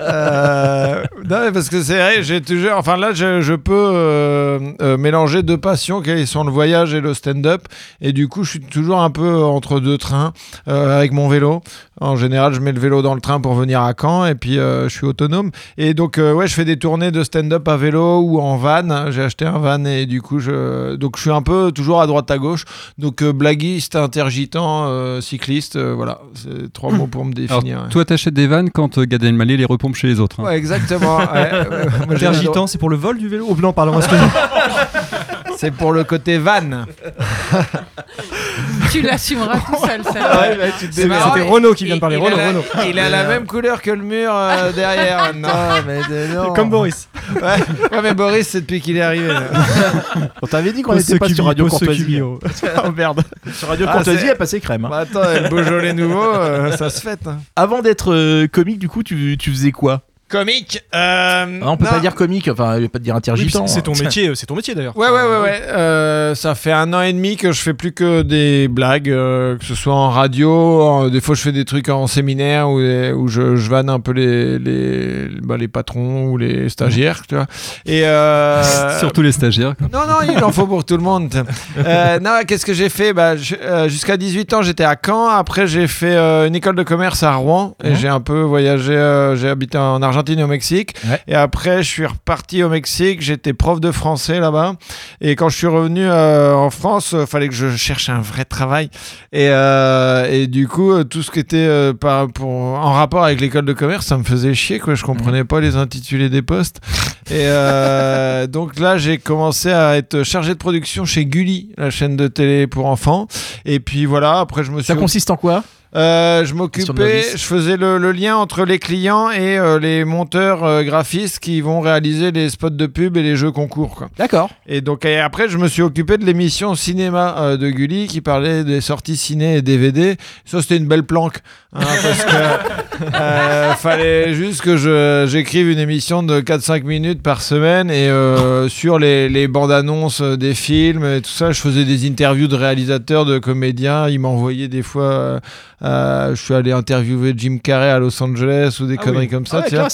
Euh, non, parce que c'est vrai, j'ai toujours. Enfin, là, je, je peux mélanger deux passions qui sont le voyage et le stand-up. Et du coup, je suis toujours un peu entre deux trains avec mon vélo. En général, je mets le vélo dans le train pour venir à Caen et puis je suis autonome. Et donc, ouais, je fais des tournées de stand-up à vélo ou en van. J'ai acheté un van et du coup, je, donc je suis un peu toujours à droite à gauche. Donc, euh, blaguiste, intergitant, euh, cycliste, euh, voilà, c'est trois mots pour me Alors, définir. ouais. toi, t'achètes des vannes quand euh, Gad Elmaleh les repompe chez les autres. hein. Ouais, exactement. ouais. <laughs> Intergitant, c'est pour le vol du vélo Oh non, pardon, excuse-moi. <laughs> C'est pour le côté van. Tu l'assumeras tout seul, ça. C'est- marrant, C'était Renault qui vient de parler. il Renault, a Renault. Il a la même couleur que le mur euh, <laughs> derrière maintenant. <laughs> Comme Boris. Ouais. ouais, mais Boris, c'est depuis qu'il est arrivé. là. On t'avait dit qu'on était pas sur Radio Courtoisie. oh. Oh merde. Sur Radio Ah, Courtoisie, c'est- elle passait crème. hein. Bah, attends, le Beaujolais nouveau, euh, ça se fête. hein. Avant d'être euh, comique, du coup, tu, tu faisais quoi? Comique. euh, Ah, On peut non. pas dire comique, enfin, je vais pas te dire Oui, intergitant. c'est ton hein. métier, euh, c'est ton métier d'ailleurs. Ouais, ouais, ouais, ouais. Euh, ça fait un an et demi que je fais plus que des blagues, euh, que ce soit en radio. en- des fois, je fais des trucs en séminaire où, où je, je vanne un peu les, les, bah, les patrons ou les stagiaires, tu vois. Et euh, <laughs> Surtout les stagiaires. quoi. Non, non, il en faut pour tout le monde. Euh, non, qu'est-ce que j'ai fait? Bah, euh, Jusqu'à 18 ans, j'étais à Caen. Après, j'ai fait euh, une école de commerce à Rouen. Et j'ai un peu voyagé. euh, j'ai habité en Argentine et au Mexique. Ouais. Et après, je suis reparti au Mexique. J'étais prof de français là-bas. Et quand je suis revenu euh, en France, il fallait que je cherche un vrai travail. Et, euh, et du coup, euh, tout ce qui était euh, par, pour, en rapport avec l'école de commerce, ça me faisait chier. Quoi. Je comprenais pas les intitulés des postes. Et euh, <laughs> donc là, j'ai commencé à être chargé de production chez Gulli, la chaîne de télé pour enfants. Et puis voilà, après, je me suis. Ça consiste en quoi? Euh, je m'occupais, je faisais le, le lien entre les clients et euh, les monteurs euh, graphistes qui vont réaliser les spots de pub et les jeux concours. D'accord. Et donc et après, je me suis occupé de l'émission cinéma euh, de Gulli qui parlait des sorties ciné et DVD. Ça, c'était une belle planque. hein, parce que <laughs> euh, fallait juste que je- j'écrive une émission de 4-5 minutes par semaine et euh, sur les, les bandes annonces des films et tout ça, je faisais des interviews de réalisateurs, de comédiens. Ils m'envoyaient des fois. Euh, je suis allé interviewer Jim Carrey à Los Angeles ou des Ah conneries oui. comme ça. Ah ouais.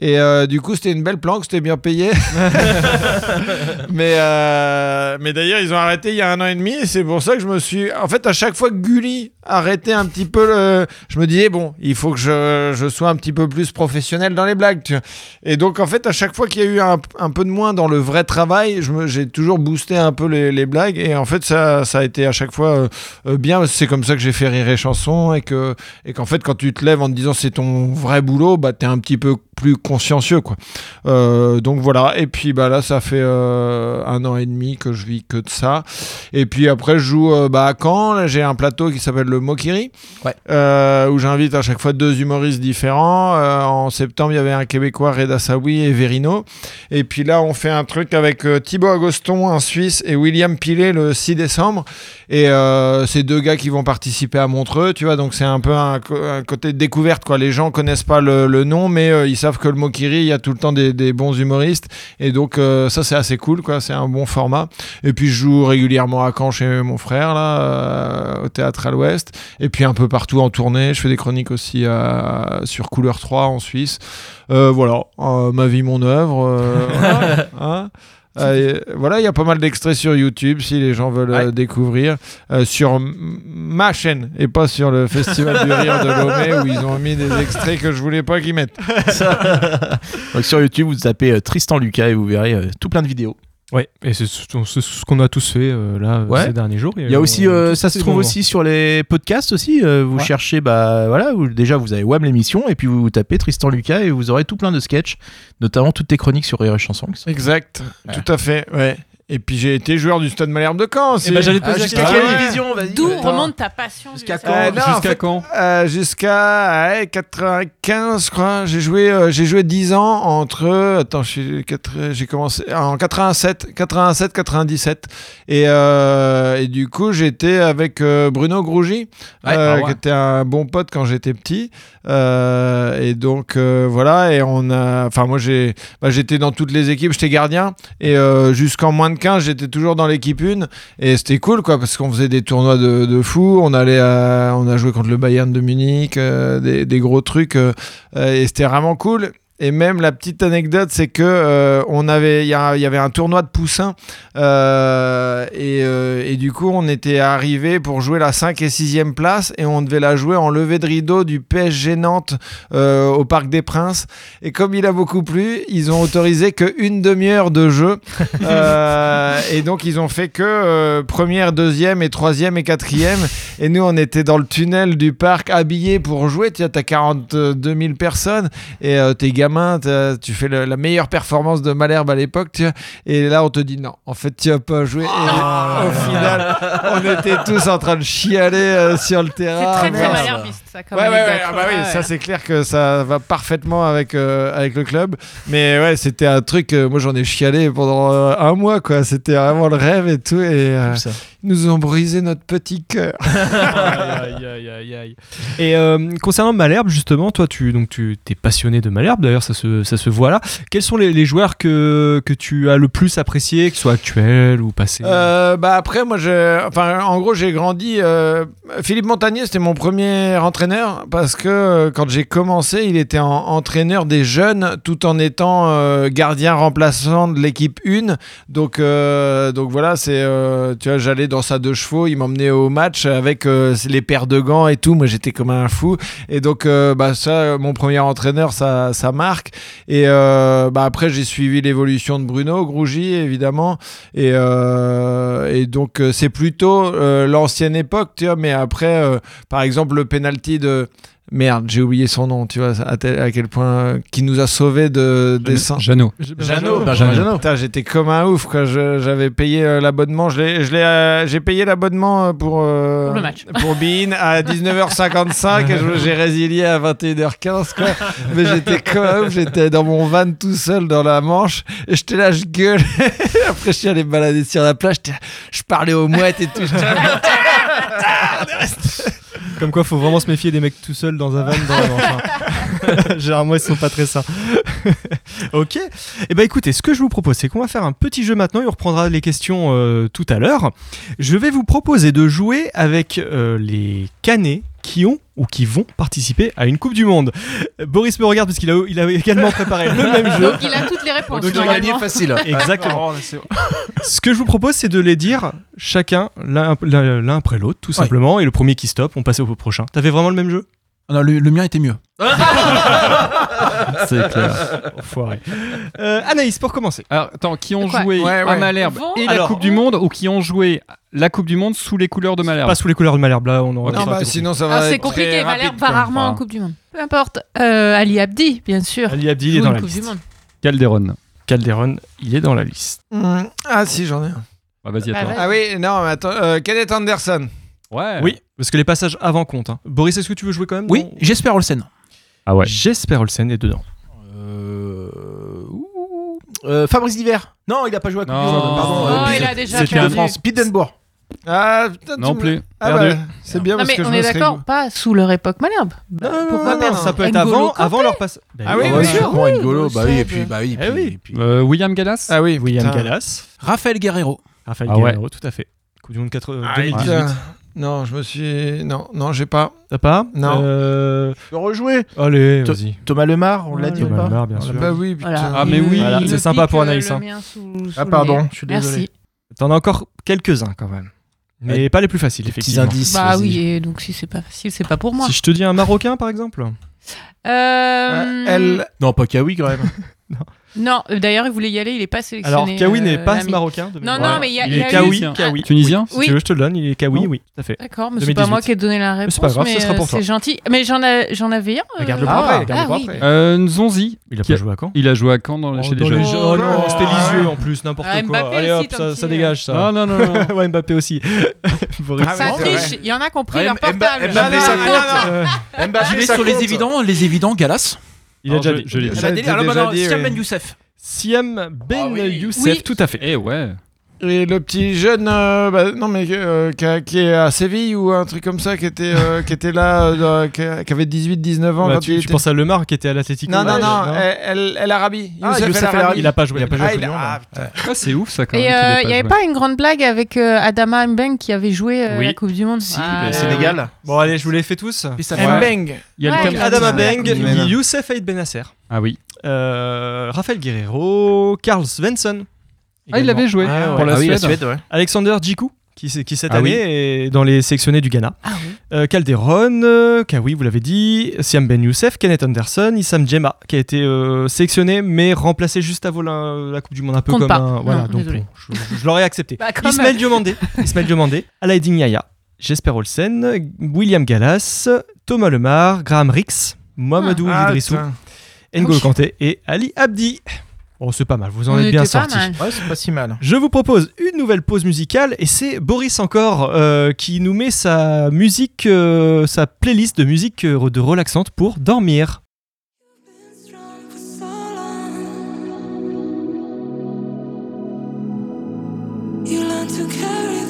Et euh, du coup, c'était une belle planque, c'était bien payé. <laughs> mais euh, mais d'ailleurs, ils ont arrêté il y a un an et demi et c'est pour ça que je me suis. En fait, à chaque fois que Gulli arrêtait un petit peu le. Je me disais, bon, il faut que je, je sois un petit peu plus professionnel dans les blagues. Tu vois. Et donc, en fait, à chaque fois qu'il y a eu un, un peu de moins dans le vrai travail, j'ai toujours boosté un peu les, les blagues. Et en fait, ça, ça a été à chaque fois euh, bien. C'est comme ça que j'ai fait rire et chanson. Et que qu'en fait, quand tu te lèves en te disant c'est ton vrai boulot, bah, t'es un petit peu plus consciencieux quoi. Euh, donc voilà. Et puis bah là ça fait euh, un an et demi que je vis que de ça. Et puis après je joue euh, bah, à Caen. J'ai un plateau qui s'appelle le Mokiri Ouais. où j'invite à chaque fois deux humoristes différents. En septembre il y avait un québécois Reda Saoui et Verino. Et puis là on fait un truc avec Thibaut Agoston un Suisse et William Pilet le 6 décembre. Et c'est deux gars qui vont participer à Montreux tu vois. Donc c'est un peu un, côté découverte quoi. Les gens connaissent pas le, le nom mais ils savent que le Mokiri il y a tout le temps des, des bons humoristes. Et donc euh, ça c'est assez cool quoi. C'est un bon format. Et puis je joue régulièrement à Caen chez mon frère là euh, au théâtre à l'ouest. Et puis un peu partout en tournée. Je fais des chroniques aussi à- sur Couleur 3 en Suisse. Euh, voilà. Euh, ma vie mon œuvre euh, <laughs> voilà, hein. Euh, voilà, il y a pas mal d'extraits sur YouTube si les gens veulent euh, découvrir. Euh, sur ma chaîne et pas sur le Festival du Rire de Lomé où ils ont mis des extraits que je voulais pas qu'ils mettent. <laughs> Donc sur YouTube, vous tapez Tristan Lucas et vous verrez tout plein de vidéos. Ouais, et c'est ce qu'on a tous fait euh, là Ouais. ces derniers jours. Il y a aussi, euh, ça se trouve aussi sur les podcasts aussi. euh, vous Ouais. cherchez, bah voilà, vous- déjà vous avez WAM l'émission et puis vous tapez Tristan Lucas et vous aurez tout plein de sketchs, notamment toutes tes chroniques sur Rire et Chanson. qui sont- Exact, tout à fait. Ouais. Et puis j'ai été joueur du Stade Malherbe de Caen aussi. Eh ben, j'allais te Ah, poser la jusqu'à question. quelle division vas-y D'où remonte ta passion Jusqu'à quand Euh, en Jusqu'à fait, quand Euh, jusqu'à ouais, 95 je crois j'ai joué euh, j'ai joué 10 ans entre attends j'ai commencé en 87 87 97 et euh, et du coup j'étais avec euh, Bruno Grougy Ouais, euh, ah ouais. qui était un bon pote quand j'étais petit Euh, et donc euh, voilà et on a enfin moi j'ai bah, j'étais dans toutes les équipes j'étais gardien et euh, jusqu'en moins de 15 j'étais toujours dans l'équipe 1 et c'était cool quoi parce qu'on faisait des tournois de, de fou on allait à- on a joué contre le Bayern de Munich euh, des, gros trucs euh, et c'était vraiment cool et même la petite anecdote, c'est que euh, on avait, il y, avait un tournoi de poussins euh, et, euh, et du coup on était arrivé pour jouer la 5 et 6e place et on devait la jouer en levée de rideau du PSG Nantes au Parc des Princes. Et comme il a beaucoup plu, ils ont autorisé que une demi-heure de jeu <laughs> et donc ils ont fait que première, deuxième et troisième et quatrième. Et nous on était dans le tunnel du parc habillés pour jouer. Tu as 42 000 personnes et t'es gamin, tu fais le- la meilleure performance de Malherbe à l'époque. tu vois. Et là on te dit non, en fait tu as pas joué. Et au final, on était tous en train de chialer euh, sur le C'est terrain. très très Merde. malherbiste ça Ouais, ouais, ouais, anecdote. ah bah oui, Ouais, ça c'est clair que ça va parfaitement avec, euh, avec le club. Mais ouais, c'était un truc, euh, moi j'en ai chialé pendant euh, un mois, quoi. C'était vraiment le rêve et tout. Et nous ont brisé notre petit cœur. <laughs> aïe, aïe, aïe, aïe. Et euh, concernant Malherbe, justement, toi, tu donc tu es passionné de Malherbe. D'ailleurs, ça se, ça se voit là. Quels sont les, les joueurs que, que tu as le plus appréciés, qu'ils soient actuels ou passés Euh, bah après, moi, je, enfin, en gros, j'ai grandi. euh, Philippe Montagnier, c'était mon premier entraîneur parce que quand j'ai commencé, il était en- entraîneur des jeunes tout en étant euh, gardien remplaçant de l'équipe 1. Donc, euh, donc voilà, c'est, euh, tu vois, j'allais dans sa deux chevaux, il m'emmenait au match avec euh, les paires de gants et tout. Moi, j'étais comme un fou. Et donc, euh, bah ça, mon premier entraîneur, ça, ça marque. Et euh, bah après, j'ai suivi l'évolution de Bruno Grougy, évidemment. Et, et donc, c'est plutôt l'ancienne époque, tu vois. Mais après, par exemple, le penalty de. Merde, j'ai oublié son nom, tu vois, à, tel- à quel point. euh, qui nous a sauvés de descendre. Jeannot. Jeannot, Jeannot. J'étais comme un ouf quoi. J'avais payé euh, l'abonnement. Je euh, j'ai payé l'abonnement pour euh, Pour le match. pour Bein à 19h55 et je- j'ai résilié à 21h15 quoi. Mais j'étais comme un ouf. J'étais dans mon van tout seul dans la Manche et j'étais là, je gueule. <laughs> Après, je suis allé me balader sur la plage. Je parlais aux mouettes et tout. Comme quoi, faut vraiment se méfier des mecs tout seuls dans un van. Dans hein. <laughs> Généralement, ils sont pas très sains. <laughs> ok. Et ben écoutez, ce que je vous propose, c'est qu'on va faire un petit jeu maintenant et on reprendra les questions euh, tout à l'heure. Je vais vous proposer de jouer avec euh, les canets qui ont ou qui vont participer à une Coupe du Monde. Boris me regarde parce qu'il a, il a également préparé le même <laughs> jeu. Donc il a toutes les réponses. Donc j'ai gagné normalement. facile. <laughs> Exactement. Ce que je vous propose, c'est de les dire chacun l'un après l'autre, tout simplement. Et le premier qui stoppe, on passe au prochain. T'avais vraiment le même jeu? Non, le, le mien était mieux. <laughs> C'est clair. Enfoiré. Euh, Anaïs, pour commencer. Alors, attends, qui ont Quoi joué Ouais, à ouais. Malherbe et la Alors- Coupe du Monde ou qui ont joué la Coupe du Monde sous les couleurs de Malherbe Pas sous les couleurs de Malherbe, là, on aura Non, pas bah, sinon ça va Alors, c'est être compliqué, très rapide, va quoi. rarement en. Coupe du Monde. Peu importe. Euh, Ali Abdi, bien sûr. Ali Abdi, il est joue dans une la Coupe du liste. Monde. Calderon. Calderon, il est dans la liste. Mmh. Ah si, j'en ai un. Ah, vas-y, à Bah, toi. ouais. Ah oui, non, mais attends. euh, Kenneth Anderson. Ouais. Oui, parce que les passages avant comptent. hein. Boris, est-ce que tu veux jouer quand même Oui, dans- j'espère Olsen. Ah ouais. Jesper Olsen est dedans. Euh... euh, Fabrice Diver. Non, il a pas joué à Coupe du Non. Monde. Pardon. Oh, euh, il Pete- a déjà c'était de perdu. France. Pittenbourg. Ah putain, Non me- plus. Ah Perdu. bah, c'est bien Non parce mais que je on me est serais d'accord, goût. pas sous leur époque Malherbe. non, Pourquoi non, perdre non. Ça peut être N'Golo avant, avant leur passage. Ah oui, oui, sûr. Bon, N'Golo, oui, bah oui, et puis, bah oui, et Eh oui. et puis- Euh, William Gallas Ah oui, William putain. Gallas, Raphaël Guerrero. Raphaël Ah ouais. Guerrero, tout à fait. Coupe du Monde 4 Ah, 2018. Non, je me suis. Non, non, j'ai pas. T'as pas Non. Euh, Tu peux rejouer Allez, vas-y. Thomas Lemar, on l'a dit ou Thomas pas Lemar, bien sûr. pas Bah oui, putain. Voilà. Ah, mais oui. Voilà, c'est sympa pour euh, Anaïs, hein. mien sous- sous Ah pardon, je suis désolé. Merci. T'en as encore quelques-uns quand même. Mais pas les plus faciles, Petits effectivement. indices. Bah oui, et donc si c'est pas facile, c'est pas pour moi. Si je te dis un Marocain, par exemple Euh, Euh, elle. Non, pas Kawi quand même. <laughs> <laughs> Non, euh, d'ailleurs, il voulait y aller, il est pas sélectionné. Alors, Kawi euh, n'est pas l'ami. Marocain. Non, non, mais il y a- Il il y est Kawi, Ah, Kawi. Tunisien Si Oui. tu veux, je te le donne. Il est Kawi, Non. oui, tout à fait. D'accord, mais c'est pas 2018. moi qui ai donné la réponse. c'est pas grave, ce sera pour euh, toi. C'est gentil. Mais j'en avais un. euh, Regarde-le Ah, pas après. ah pas. Euh, Nzonzi. Il a pas joué à quand Il a joué à Caen dans, chez les jeunes. jeux- Oh, Oh non, non. c'était l'Isieux en plus, n'importe Ah, quoi. Mbappé Allez hop, ça, euh. dégage ça. Non, non, non, non. <laughs> ouais, Mbappé aussi. <laughs> Ah, Ça triche, il y en a qui ont pris leur Mbappé- portable. Mbappé, Ah, ça non, compte. non, Euh, Mbappé, Je vais ça sur les évidents, les évidents, Galas. Il a Alors, déjà je- dit. je l'ai dit. Dit. Alors déjà maintenant, dit, Siam. Ben Youssef. Siam Ben Ah oui. Youssef, tout à fait. Eh ouais. Et le petit jeune, euh, bah, non mais euh, qui, a- qui est à Séville ou un truc comme ça, qui était, euh, qui était là, euh, qui, a- qui avait 18-19 ans Bah, quand tu, il tu était... penses à Lemar qui était à l'Atlético Non, non, Ouais, non, El, El- El Arabi. Ah, Youssef Youssef El El Arabi. Arabi. Il a pas joué. Il a pas joué Ah, il a- ah. Ah, c'est ouf ça quand même. Et euh, il n'y avait pas une grande blague avec euh, Adama Mbeng qui avait joué euh, Oui. la Coupe du Monde? Si, Ah, le. Sénégal. Bon, allez, je vous les fais tous. Mbeng. Il y a le Ouais, Adama dit ça. Beng, Mais non. Youssef Aïd Benasser, Ah oui. Raphaël Guerrero, Carl Svensson. Ah, il également. avait joué Ah, ouais. pour la Ah oui, la Suède. Suède, ouais. Alexander Djikou, qui, s- qui cette Ah oui. année est dans les sélectionnés du Ghana. Ah oui. Euh, Calderon, euh, Kawi, vous l'avez dit, Siam Ben Youssef, Kenneth Anderson, Issam Djemma, qui a été euh, sélectionné mais remplacé juste avant la, la Coupe du Monde, un peu Compte comme pas. un. Voilà, Non, donc bon, je, je l'aurais accepté. <laughs> Bah, <laughs> Ismaël. Diomandé, Ismaël Diomandé, Alaïdine Yaya, Jesper Olsen, William Gallas, Thomas Lemar, Graham Rix, Mohamedou Ah, Idrissou, putain. N'Golo. Kanté et Ali Abdi. Bon, c'est pas mal, vous en On êtes bien. Ouais, c'est pas si mal. Je vous propose une nouvelle pause musicale et c'est Boris encore euh, qui nous met sa musique, euh, sa playlist de musique euh, de relaxante pour dormir. You learn to carry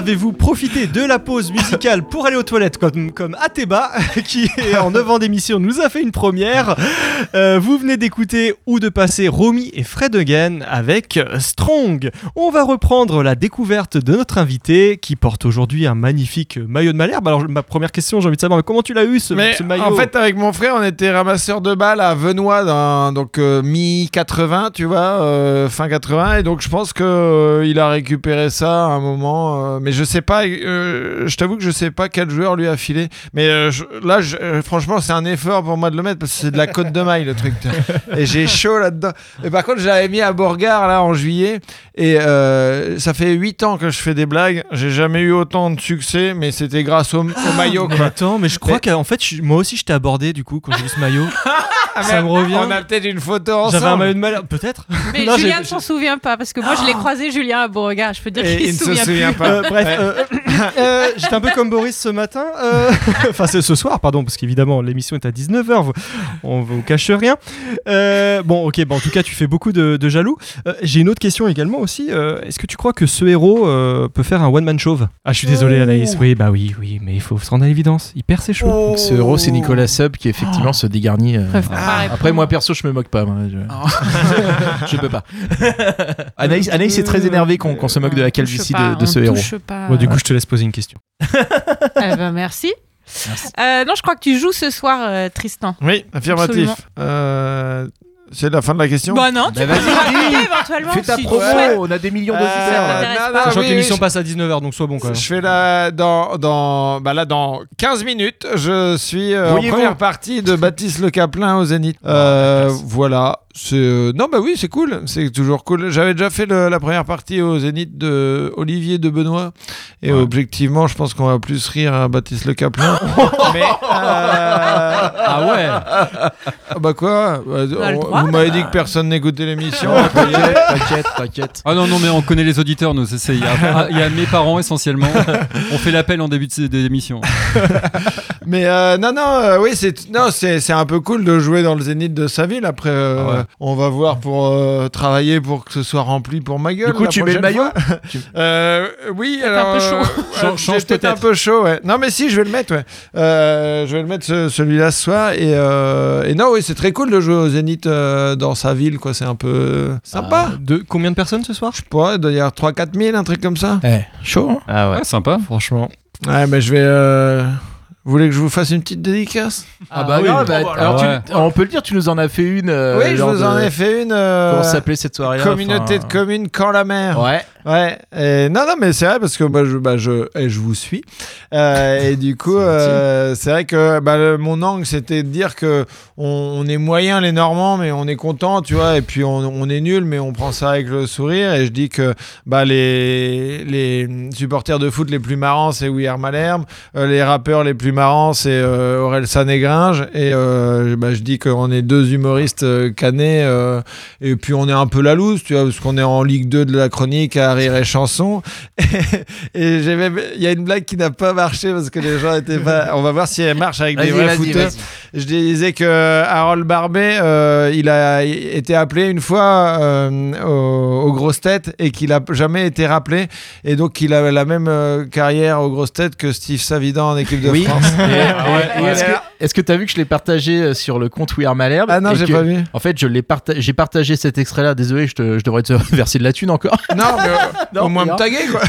avez-vous profité de la pause musicale pour aller aux toilettes comme, Ateba, <laughs> qui en 9 ans d'émission nous a fait une première. Euh, vous venez d'écouter ou de passer Romy et Fred Again avec Strong. On va reprendre la découverte de notre invité qui porte aujourd'hui un magnifique maillot de Malherbe. Alors ma première question, j'ai envie de savoir mais comment tu l'as eu ce, Mais ce maillot en fait, avec mon frère, on était ramasseur de balles à Venois, dans, donc euh, mi-80, tu vois, euh, fin 80. Et donc, je pense qu'il il a récupéré ça à un moment euh, mais je sais pas, euh, je t'avoue que je sais pas quel joueur lui a filé. Mais euh, je- là, je- euh, franchement, c'est un effort pour moi de le mettre parce que c'est de la côte de <laughs> maille le truc. et j'ai chaud là-dedans. Et par contre, je l'avais mis à Borgard là en juillet. Et euh, ça fait 8 ans que je fais des blagues. J'ai jamais eu autant de succès, mais c'était grâce au, au maillot. Mais Quoi. attends, mais je crois qu'en fait, je- moi aussi, je t'ai abordé du coup quand j'ai vu ce maillot. <laughs> Ah, ça me revient. On a peut-être une photo ensemble. J'avais un maillot de malheur, peut-être. Mais <laughs> Non, Julien ne s'en souvient pas parce que moi je l'ai <gasps> croisé Julien à Beauregard. Je peux dire qu'il se se souvient, souvient plus. pas. Euh, bref, euh, euh, j'étais un peu comme Boris ce matin. euh, <laughs> Enfin, c'est ce soir, pardon, parce qu'évidemment, l'émission est à 19h. On vous cache rien. Euh, bon, ok, bah, en tout cas, tu fais beaucoup de, de jaloux. Euh, J'ai une autre question également aussi. Euh, Est-ce que tu crois que ce héros euh, peut faire un one-man chauve Ah, je suis désolé, Anaïs. Oui, bah oui, oui, mais il faut se rendre à l'évidence. Il perd ses cheveux. Donc, ce héros, c'est Nicolas Sub qui effectivement se dégarnit. euh, pour Après, moi perso, je me moque pas. moi, je... <laughs> je peux pas. <laughs> Anaïs, Anaïs est très énervée qu'on qu'on se moque de la calvitie de, de ce héros. pas. Bon, du coup, je te laisse poser une question. <laughs> Eh ben, merci. Euh, non, je crois que tu joues ce soir, euh, Tristan. Oui, affirmatif. Euh, c'est la fin de la question Bah non, tu Bah, peux vas-y, raconter éventuellement. Fais ta si tu promo, souhaites. on a des millions Euh, d'auditeurs. là. non, non, Sachant oui, que l'émission je- passe à 19h, donc sois bon quand même. Je fais la dans dans bah là dans 15 minutes, je suis euh, en Brouillez-vous. première partie de Baptiste Le Caplin au Zénith. Euh, voilà, euh, non bah oui, c'est cool, c'est toujours cool. J'avais déjà fait le- la première partie au Zénith de Olivier de Benoît et objectivement, je pense qu'on va plus rire à Baptiste Le Caplin. <laughs> Mais euh, Ah ouais ah bah quoi Bah, on- droit, Vous m'avez dit que personne n'écoutait l'émission. <laughs> T'inquiète, t'inquiète, t'inquiète. Ah non, non, mais on connaît les auditeurs, nous. Il y, a- il y a mes parents essentiellement. <laughs> On fait l'appel en début de- d'émission. Mais euh, non, non, euh, oui, c'est non, c'est c'est un peu cool de jouer dans le zénith de sa ville. Après, euh, Ah ouais. on va voir pour euh, travailler pour que ce soit rempli pour ma gueule. Du coup, la tu mets le prochaine maillot fois. <laughs> Euh, Oui, Peut-être alors. un peu chaud. euh, Change- change j'ai peut-être un peut-être. peu chaud, ouais. Non, mais si, je vais le mettre, ouais. Euh, je vais le mettre ce- celui-là ce soir. Et, euh, et non, oui, c'est très cool de jouer au zénith euh, dans sa ville, quoi. C'est un peu sympa. Ah, De combien de personnes ce soir? Je sais pas, il doit y avoir 3-4 000, un truc comme ça. Eh, chaud. hein? Ah Ouais, sympa. franchement. Ouais, mais je vais. euh, Vous voulez que je vous fasse une petite dédicace Ah bah oui. non, bah, Oh, bah, alors tu- on peut le dire, tu nous en as fait une. euh, Oui, je vous en ai fait une. euh, Comment s'appelait cette soirée-là Communauté enfin, de communes quand la mer. Ouais. Ouais. Et non, non, mais c'est vrai parce que bah, je, bah, je, et je vous suis. Euh, et du coup, <laughs> euh, c'est vrai que bah, le- mon angle, c'était de dire que on, on est moyen les Normands, mais on est content, tu vois. Et puis on, on est nul, mais on prend ça avec le sourire. Et je dis que bah, les, les supporters de foot les plus marrants, c'est We Are Malherbe. Euh, les rappeurs les plus marrants, c'est euh, Aurel San et euh, bah, je dis qu'on est deux humoristes euh, canés. euh, et puis on est un peu la loose, tu vois, parce qu'on est en Ligue 2 de la chronique à rire et chanson. <laughs> Et, j'ai même- il y a une blague qui n'a pas marché parce que les gens étaient pas. On va voir si elle marche avec des vrais vas-y. Je disais que Harold Barbet, euh, il a été appelé une fois euh, aux, aux grosses têtes et qu'il a jamais été rappelé. Et donc il avait la même euh, carrière aux grosses têtes que Steve Savidan en équipe de Oui. France. <laughs> Et- et Est-ce que que t'as vu que je l'ai partagé euh, sur le compte We Are Malherbe Ah non, j'ai pas vu. En fait, je l'ai parta- j'ai partagé cet extrait-là. Désolé, je, te- je devrais te <laughs> verser de la thune encore. Non, mais euh, <laughs> Non, au moins me taguer quoi.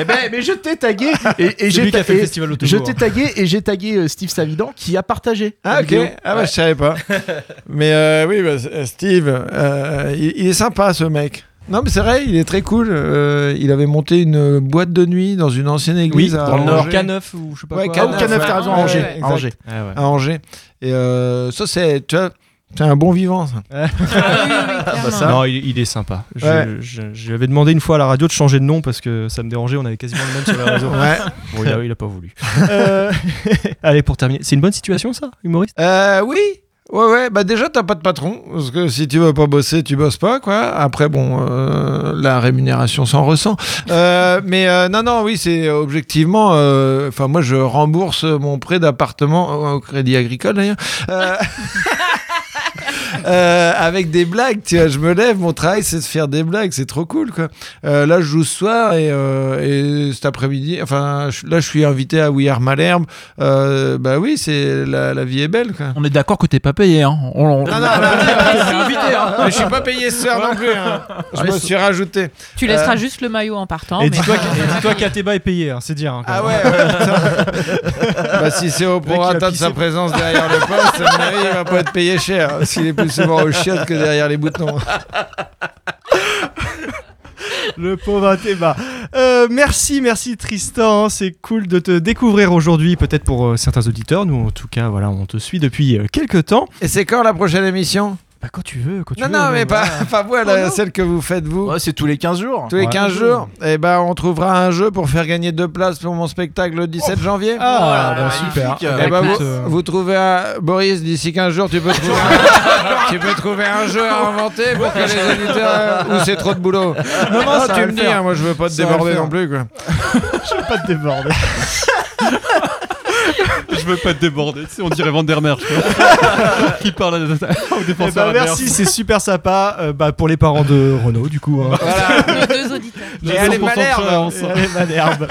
eh ben, mais je t'ai tagué et, j'ai lui qui a ta- fait le et- festival je Autobourg. t'ai tagué et j'ai tagué euh, Steve Savidan qui a partagé. Ah ok, ah bah Ouais. je savais pas. <laughs> mais euh, oui, bah, c'est- Steve, euh, il, il est sympa ce mec. Non mais c'est vrai, il est très cool. Euh, il avait monté une boîte de nuit dans une ancienne Oui, église à dans le nord. Angers. K9 ou je sais pas Ouais, quoi. Ah, ou Caneuf, Caneuf, ouais. t'as raison, à Angers. ouais, à exact. Angers. Ah ouais. À Angers. Et euh, ça c'est, tu vois, c'est un bon vivant. Ça. <laughs> Ah oui, oui, clairement. ça. Non, il, il est sympa. Je, Ouais. je- je lui avais demandé une fois à la radio de changer de nom parce que ça me dérangeait. On avait quasiment le même sur la réseau. <laughs> Ouais. Bon, il, a, il a pas voulu. Euh, <laughs> Allez, pour terminer, c'est une bonne situation ça, humoriste? Euh, oui. Ouais, ouais, bah déjà, t'as pas de patron, parce que si tu veux pas bosser, tu bosses pas, quoi. Après, bon, euh, la rémunération s'en ressent. Euh, mais euh, non, non, oui, c'est objectivement, euh, enfin, moi, je rembourse mon prêt d'appartement euh, au Crédit Agricole, d'ailleurs. Euh, avec des blagues, tu vois, je me lève, mon travail, c'est de faire des blagues, c'est trop cool, quoi. Euh, là, je joue ce soir, et, euh, et cet après-midi, enfin, je- là, je suis invité à We Are Malherbe. Euh, bah oui, c'est la, la vie est belle, quoi. On est d'accord que t'es pas payé, hein. On, on- Non, non, non, Mais je suis pas payé ce soir non plus. hein. Je me suis rajouté. Tu laisseras juste le maillot en partant. Et mais- dis-toi <laughs> qu'Ateba est payé, hein, c'est dire. hein, Ah ouais, ouais, <laughs> bah, si c'est au prorata de sa présence derrière le poste, à mon avis, il va pas être payé cher. S'il est plus souvent au chiottes que derrière les boutons. Le pauvre Athéba. Euh, merci, merci Tristan. C'est cool de te découvrir aujourd'hui, peut-être pour euh, certains auditeurs. Nous, en tout cas, voilà, on te suit depuis euh, quelques temps. Et c'est quand la prochaine émission? Bah, quand tu veux, quand tu Non, veux. non, mais pas, voilà. pas vous, la- celle que vous faites vous. Ouais, c'est tous les 15 jours. Tous les Ouais. 15 jours, et ben on trouvera un jeu pour faire gagner deux places pour mon spectacle le 17 janvier. Ah, Voilà, bah, super. magnifique. Eh ben, vous, euh, vous trouvez un... Boris d'ici 15 jours tu peux trouver un... <laughs> tu peux trouver un jeu à inventer pour que les auditeurs ou c'est trop de boulot non non ça va tu me dis hein, moi je veux pas te Ça déborder non plus quoi. <laughs> Je veux pas te déborder. <laughs> Je veux pas te déborder, tu sais, on dirait Vandermeer, je crois. <laughs> qui parle à- Eh défenseur ben, merci, c'est super sympa euh, bah, pour les parents de Renault, du coup. hein. Nos deux auditeurs. Et allez 100% de Malherbe chance. Et allez, Malherbe.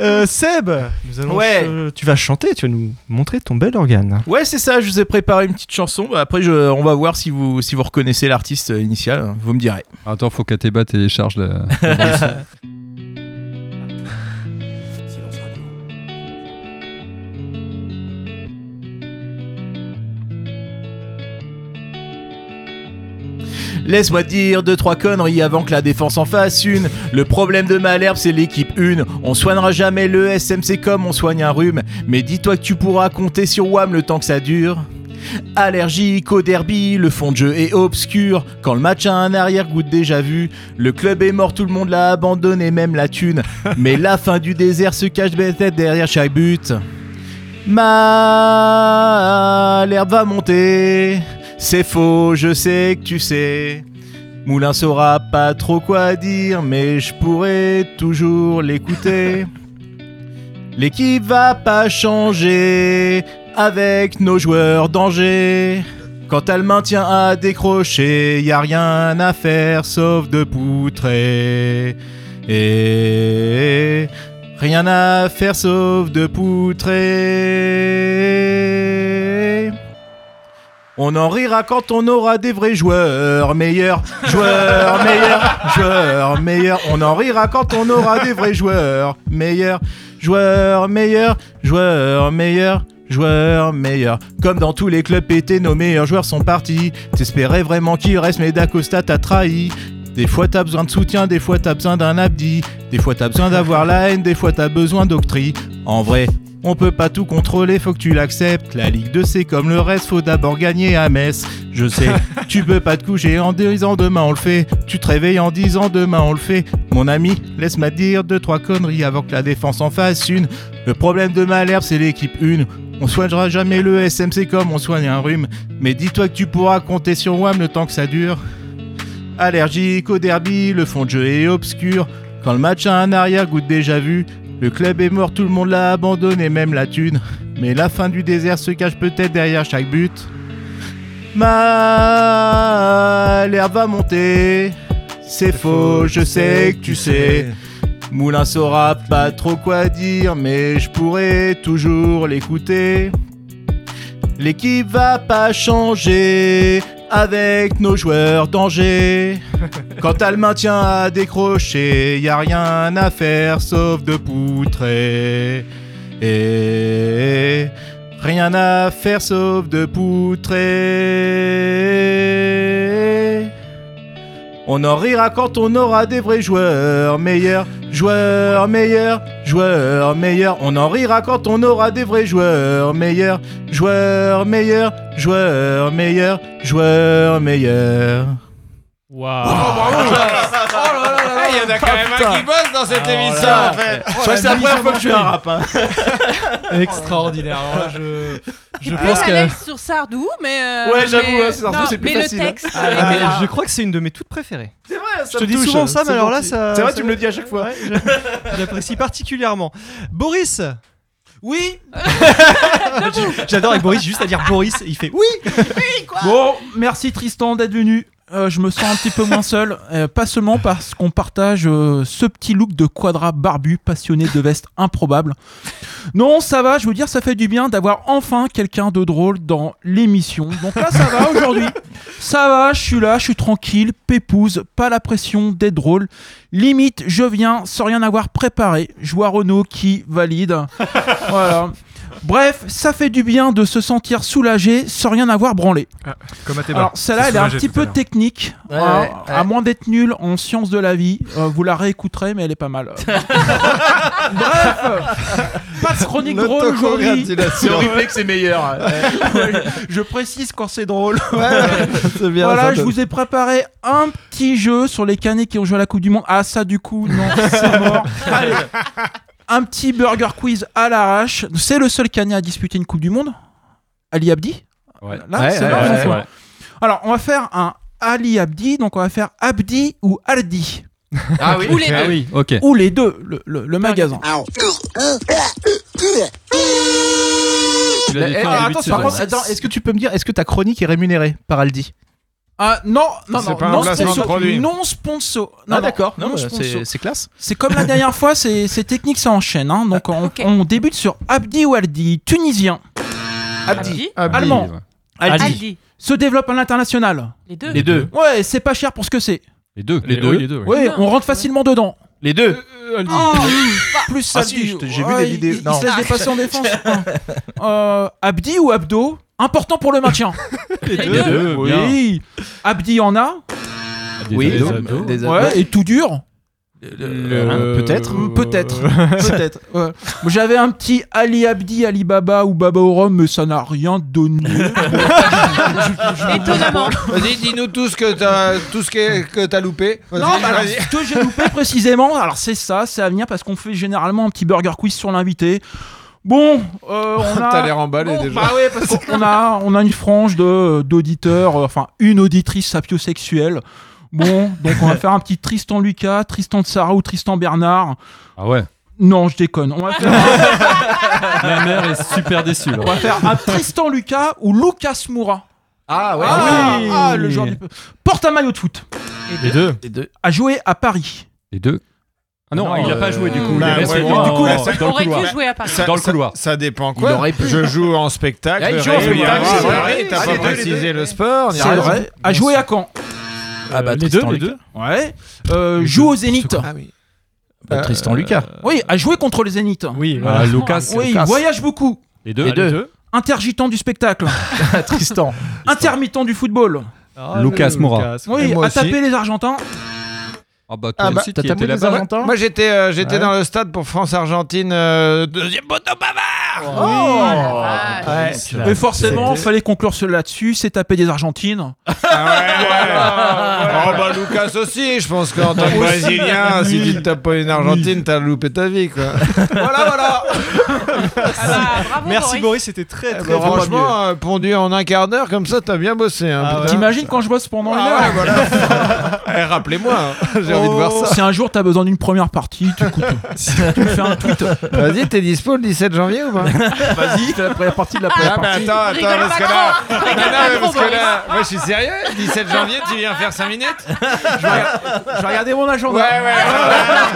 Euh, Seb, nous allons Ouais. ch- tu vas chanter, tu vas nous montrer ton bel organe. Ouais, c'est ça, je vous ai préparé une petite chanson. Bah, Après, je, on va voir si vous, si vous reconnaissez l'artiste euh, initial. Vous me direz. Attends, faut qu'Ateba télécharge la. la <laughs> bande-son. Laisse-moi dire deux trois conneries avant que la défense en fasse une. Le problème de Malherbe, c'est l'équipe 1. On soignera jamais le SMC comme on soigne un rhume. Mais dis-toi que tu pourras compter sur WAM le temps que ça dure. Allergique au derby, le fond de jeu est obscur. Quand le match a un arrière-goût déjà vu, le club est mort, tout le monde l'a abandonné, même la thune. <laughs> Mais la fin du désert se cache peut-être derrière chaque but. Malherbe va monter. C'est faux, je sais que tu sais. Moulin saura pas trop quoi dire, mais je pourrais toujours l'écouter. <laughs> L'équipe va pas changer avec nos joueurs danger. Quand elle maintient à décrocher, y a rien à faire sauf de poutrer. Et rien à faire sauf de poutrer. On en rira quand on aura des vrais joueurs meilleurs, joueurs meilleurs, joueurs meilleurs. On en rira quand on aura des vrais joueurs meilleurs, joueurs meilleurs, joueurs meilleurs. Joueurs meilleurs. Comme dans tous les clubs pétés, nos meilleurs joueurs sont partis. T'espérais vraiment qu'il reste, mais Dacosta t'a trahi. Des fois t'as besoin de soutien, des fois t'as besoin d'un abdi. Des fois t'as besoin d'avoir la haine, des fois t'as besoin d'octroi. En vrai, on peut pas tout contrôler, faut que tu l'acceptes. La Ligue 2 c'est comme le reste, faut d'abord gagner à Metz. Je sais, <laughs> tu peux pas te coucher en disant demain on le fait. Tu te réveilles en disant demain on le fait. Mon ami, laisse-moi dire deux trois conneries avant que la défense en fasse une. Le problème de Malherbe c'est l'équipe 1. On soignera jamais le SMC comme on soigne un rhume. Mais dis-toi que tu pourras compter sur WAM le temps que ça dure. Allergique au derby, le fond de jeu est obscur. Quand le match a un arrière-goût de déjà vu, le club est mort, tout le monde l'a abandonné, même la thune. Mais la fin du désert se cache peut-être derrière chaque but. Malherbe va monter. C'est faux, je sais que tu sais. Moulin saura pas trop quoi dire, mais je pourrais toujours l'écouter. L'équipe va pas changer avec nos joueurs danger. <laughs> Quand elle maintient à décrocher, y a rien à faire sauf de poutrer. Et rien à faire sauf de poutrer. On en rira quand on aura des vrais joueurs meilleurs, joueurs meilleurs, joueurs meilleurs. On en rira quand on aura des vrais joueurs meilleurs, joueurs meilleurs, joueurs meilleurs, joueurs meilleurs. Waouh. <laughs> Il y en a quand même un qui bosse dans cette émission en fait. Je crois que c'est la première fois que je fais un rap. hein. <laughs> Extraordinaire. Alors là, je, je Je pense que. sur Sardou, mais. euh, Ouais, j'avoue, mais- ouais, Sardou, c'est plus mais facile, le hein. texte. Ah, mais je crois que c'est une de mes toutes préférées. C'est vrai, Je te dis souvent ça, mais alors là, ça. C'est vrai, ça- tu me le dis à chaque fois. <laughs> J'apprécie particulièrement. Boris Oui J'adore avec Boris, juste à dire Boris, il fait oui Bon, merci Tristan d'être venu. Euh, je me sens un petit peu moins seul, euh, pas seulement parce qu'on partage euh, ce petit look de quadra barbu passionné de veste improbable. Non, ça va, je veux dire, ça fait du bien d'avoir enfin quelqu'un de drôle dans l'émission. Donc là, ça va aujourd'hui. Ça va, je suis là, je suis tranquille, pépouse, pas la pression d'être drôle. Limite, je viens sans rien avoir préparé. Je vois Renault qui valide. Voilà. Bref, ça fait du bien de se sentir soulagé sans rien avoir branlé. Comme à tes Alors celle-là, elle est un petit peu technique, Ouais, ouais, à moins d'être nulle en sciences de la vie. euh, vous la réécouterez, mais elle est pas mal. <laughs> Bref, pas de chronique drôle aujourd'hui. C'est horrible que c'est meilleur. <laughs> Ouais, Je précise quand c'est drôle. Bien. voilà, je vous ai préparé un petit jeu sur les canets qui ont joué à la Coupe du Monde. Ah, ça, du coup, non, c'est mort. <laughs> Allez, un petit burger quiz à l'arrache. C'est le seul canet à disputer une Coupe du Monde Ali Abdi Ouais. Là, Ouais, c'est ouais, là, ouais, on ouais, fait. ouais. Alors, on va faire un Ali Abdi, donc on va faire Abdi ou Aldi. Ah oui. Ou les Ah deux. oui, ok. Ou les deux, le, le- le magasin. L'as Eh, est-ce que tu peux me dire, est-ce que ta chronique est rémunérée par Aldi? Ah, non, non, C'est non, pas un non, placement de sponsor- produit. non sponsor. Non, Ah non, d'accord, non, non bah, sponsor. c'est c'est classe. C'est comme la dernière fois, c'est c'est technique, ça enchaîne. hein. Donc on, Ok. on débute sur Abdi ou Aldi, tunisien. Abdi. Allemand. ouais. Aldi. Aldi. Se développe à l'international. Les deux. Les deux. Ouais, c'est pas cher pour ce que c'est. Les deux. Les deux. deux. Les deux. Ouais, on rentre facilement dedans. Les deux. Oh, plus Ah Aldi. si, je j'ai vu des vidéos. Il, il Non. se laisse dépasser en défense. <laughs> Euh, Abdi ou Abdo? Important pour le maintien. <laughs> Les Les deux. Oui. Abdi en a. Des Oui, ados. des Ouais, et tout dur. Euh, Peut-être. Euh, Peut-être. <laughs> Peut-être. ouais. Moi, J'avais un petit Ali Abdi, Ali Baba ou Baba au rhum, mais ça n'a rien donné. <laughs> Étonnamment. Vas-y, dis-nous tout ce que t'as, tout ce que, que t'as loupé. Non, bah, alors, vas-y. ce que j'ai loupé précisément, alors c'est ça, c'est à venir parce qu'on fait généralement un petit burger quiz sur l'invité. Bon, euh, on <laughs> a. T'as l'air emballé Bon, déjà. Bah ouais, parce qu'on a, on a une frange de d'auditeurs, euh, enfin une auditrice sapiosexuelle. Bon, donc on va faire un petit Tristan Lucas, Tristan de Sarah ou Tristan Bernard. Ah ouais. Non, je déconne. On va faire, <laughs> Ma mère est super déçue. là. on va faire un Tristan Lucas ou Lucas Moura. Ah ouais. Ah, oui. ah, le genre du... Porte un maillot de foot. Les deux. Les deux. A joué à Paris. Les deux. Ah non, Non, il a pas euh, joué du coup. bah, il est resté ouais, dans, du coup, là, dans ça- le Aurait couloir. pu jouer à Paris. Ça- Dans le ça- couloir. Ça dépend Il quoi. aurait pu. Je joue en spectacle. Ah, il joue en spectacle, c'est Ah, vrai. oui, T'as Ah, pas les les précisé le sport. C'est vrai. A joué à Caen. Ah bah les Tristan deux, les deux. Ouais. Euh, joue au Zénith. Ah oui. Bah, Tristan Lucas. Oui, a joué contre le Zénith. Oui, Ah, Lucas. Oui, Lucas. voyage beaucoup. Les deux. Les deux. Intergitant du spectacle. <laughs> Tristan. Intermittent du football. Lucas Moura. Oui, aussi. tapé les Argentins. Ah bah Ah toi bah, aussi, t'as tu tapé étais les là-bas. Moi j'étais euh, j'étais Ouais. dans le stade pour France-Argentine euh, deuxième poteau bavard. Oh, la. Ouais. Mais forcément, fallait conclure sur là-dessus, c'est taper des Argentines. Ah ouais, ouais. <laughs> Oh bah Lucas aussi, je pense qu'en tant que Brésilien, si tu ne tapes pas une Argentine, t'as loupé ta vie quoi. <laughs> voilà, voilà. Ah bah, bravo, Merci Boris. C'était très Eh très très mieux. franchement, euh, pondu en un quart d'heure comme ça, t'as bien bossé. Hein, Ah. T'imagines quand je bosse pendant une Ah heure ouais, voilà. <laughs> Eh, Rappelez-moi, hein. j'ai envie de voir ça. Si un jour t'as besoin d'une première partie, tu, écoutes, tu me fais un tweet. Vas-y, t'es dispo le 17 janvier ou pas <laughs> Vas-y, fais la première partie de la première Ah, mais partie. attends, attends, parce pas que là. Non, pas mais parce que Boris. là, moi je suis sérieux. 17 janvier, tu viens faire 5 minutes <laughs> Je vais regarder- je vais regarder mon agenda. Ouais, ouais, ouais.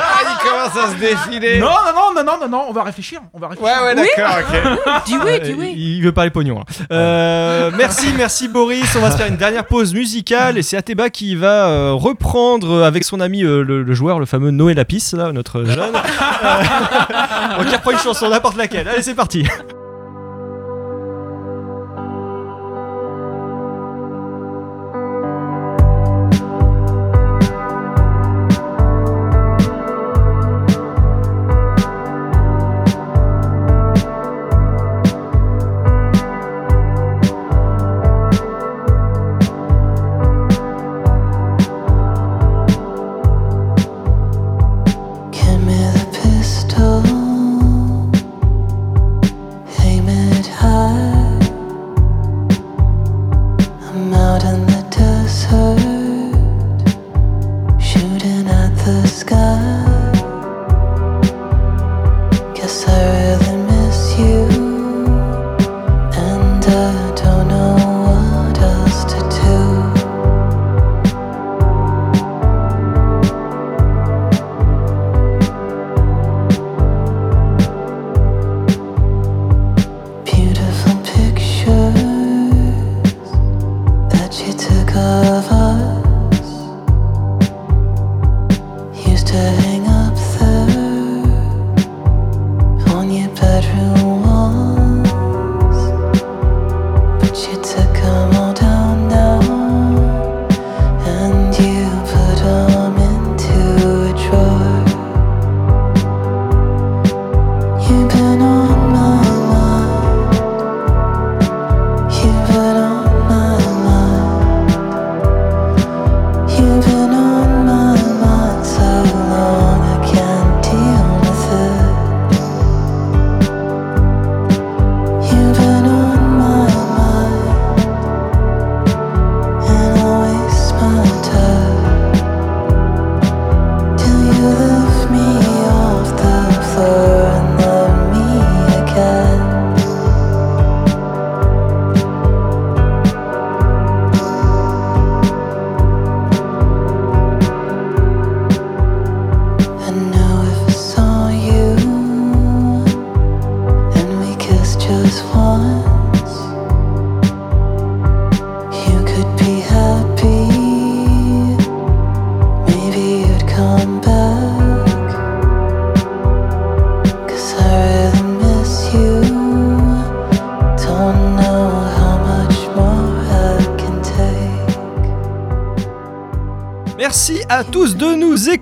Ah, il commence à se défiler. Non, non, non, non, non, non, on va réfléchir. On va réfléchir. Ouais, ouais, d'accord, ok. <laughs> Dis oui, dis Euh, oui. Il veut parler pognon. là. Euh, merci, merci Boris. On va se faire une dernière pause musicale et c'est Ateba qui va euh, reprendre avec son ami euh, le, le joueur, le fameux Noé Lapis, là, notre jeune. Euh, on reprend une chanson, n'importe laquelle. Allez, c'est parti.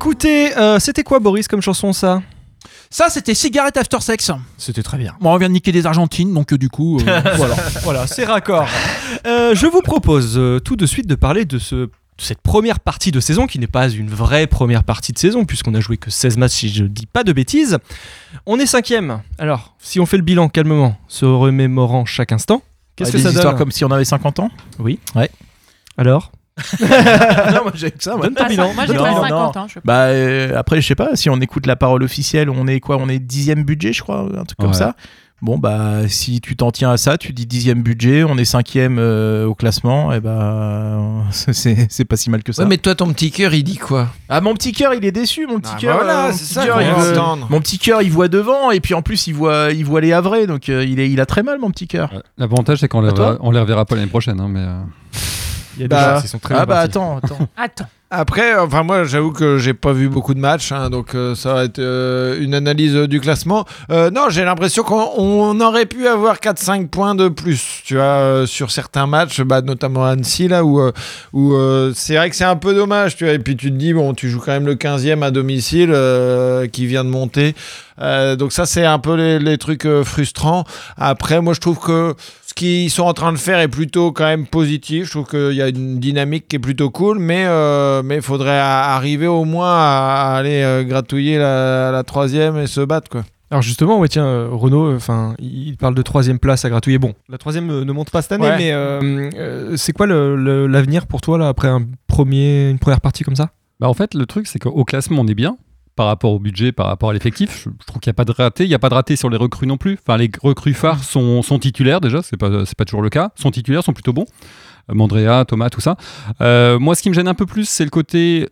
Écouter. Euh, C'était quoi, Boris, comme chanson ça? Ça, c'était Cigarette After Sex. C'était très bien. Bon, on vient de niquer des Argentines, donc euh, du coup, euh, <laughs> voilà. Voilà, c'est raccord. Euh, je vous propose euh, tout de suite de parler de ce cette première partie de saison qui n'est pas une vraie première partie de saison puisqu'on a joué que 16 matchs si je dis pas de bêtises. On est cinquième. Alors, si on fait le bilan calmement, se remémorant chaque instant, qu'est-ce que Des ça donne? comme si on avait 50 ans? Oui. Ouais. Alors? Non, moi j'ai que ça. moi. Donne ton bilan. Moi, j'ai Non, pas non. 50 ans. je sais pas. Bah euh, après je sais pas si on écoute la parole officielle on est quoi on est dixième budget je crois un truc comme ça bon bah si tu t'en tiens à ça tu dis dixième budget on est cinquième euh, au classement et bah <laughs> c'est c'est pas si mal que ça Ouais, mais toi, ton petit cœur, il dit quoi? Ah mon petit cœur il est déçu mon petit Ah, cœur voilà, mon c'est petit ça cœur, il veut veut- entendre. mon petit cœur il voit devant et puis en plus il voit il voit les Havrais donc euh, il est il a très mal mon petit cœur. L'avantage, c'est qu'on les, À toi reverra- on les reverra pas l'année prochaine. hein, mais, euh, Il y a des Bah, gens qui sont très ah bah partis. attends attends <laughs> Attends. Après, enfin moi j'avoue que j'ai pas vu beaucoup de matchs, hein, donc euh, ça va être euh, une analyse euh, du classement. Euh, non, j'ai l'impression qu'on on aurait pu avoir 4-5 points de plus, tu vois, euh, sur certains matchs, bah, notamment à Annecy là où, euh, où euh, c'est vrai que c'est un peu dommage, tu vois. Et puis tu te dis bon, tu joues quand même le 15e à domicile euh, qui vient de monter, Euh, donc ça c'est un peu les, les trucs euh, frustrants. Après, moi je trouve que ce qu'ils sont en train de faire est plutôt quand même positif. Je trouve qu'il y a une dynamique qui est plutôt cool, mais euh, mais il faudrait arriver au moins à, aller euh, gratouiller la, la troisième et se battre quoi. Alors justement, ouais, tiens, euh, Renaud, enfin, il parle de troisième place à gratouiller. Bon, la troisième ne monte pas cette année, Ouais. mais euh, euh, c'est quoi l'avenir pour toi là après un premier, une première partie comme ça? Bah, en fait, le truc, c'est qu'au classement, on est bien par rapport au budget, par rapport à l'effectif. Je, je trouve qu'il n'y a pas de raté. Il n'y a pas de raté sur les recrues non plus. Enfin, les recrues phares sont, sont titulaires déjà, c'est pas, c'est pas toujours le cas. Sont titulaires, sont plutôt bons. Euh, Mandrea, Thomas, tout ça. Euh, moi, ce qui me gêne un peu plus, c'est le côté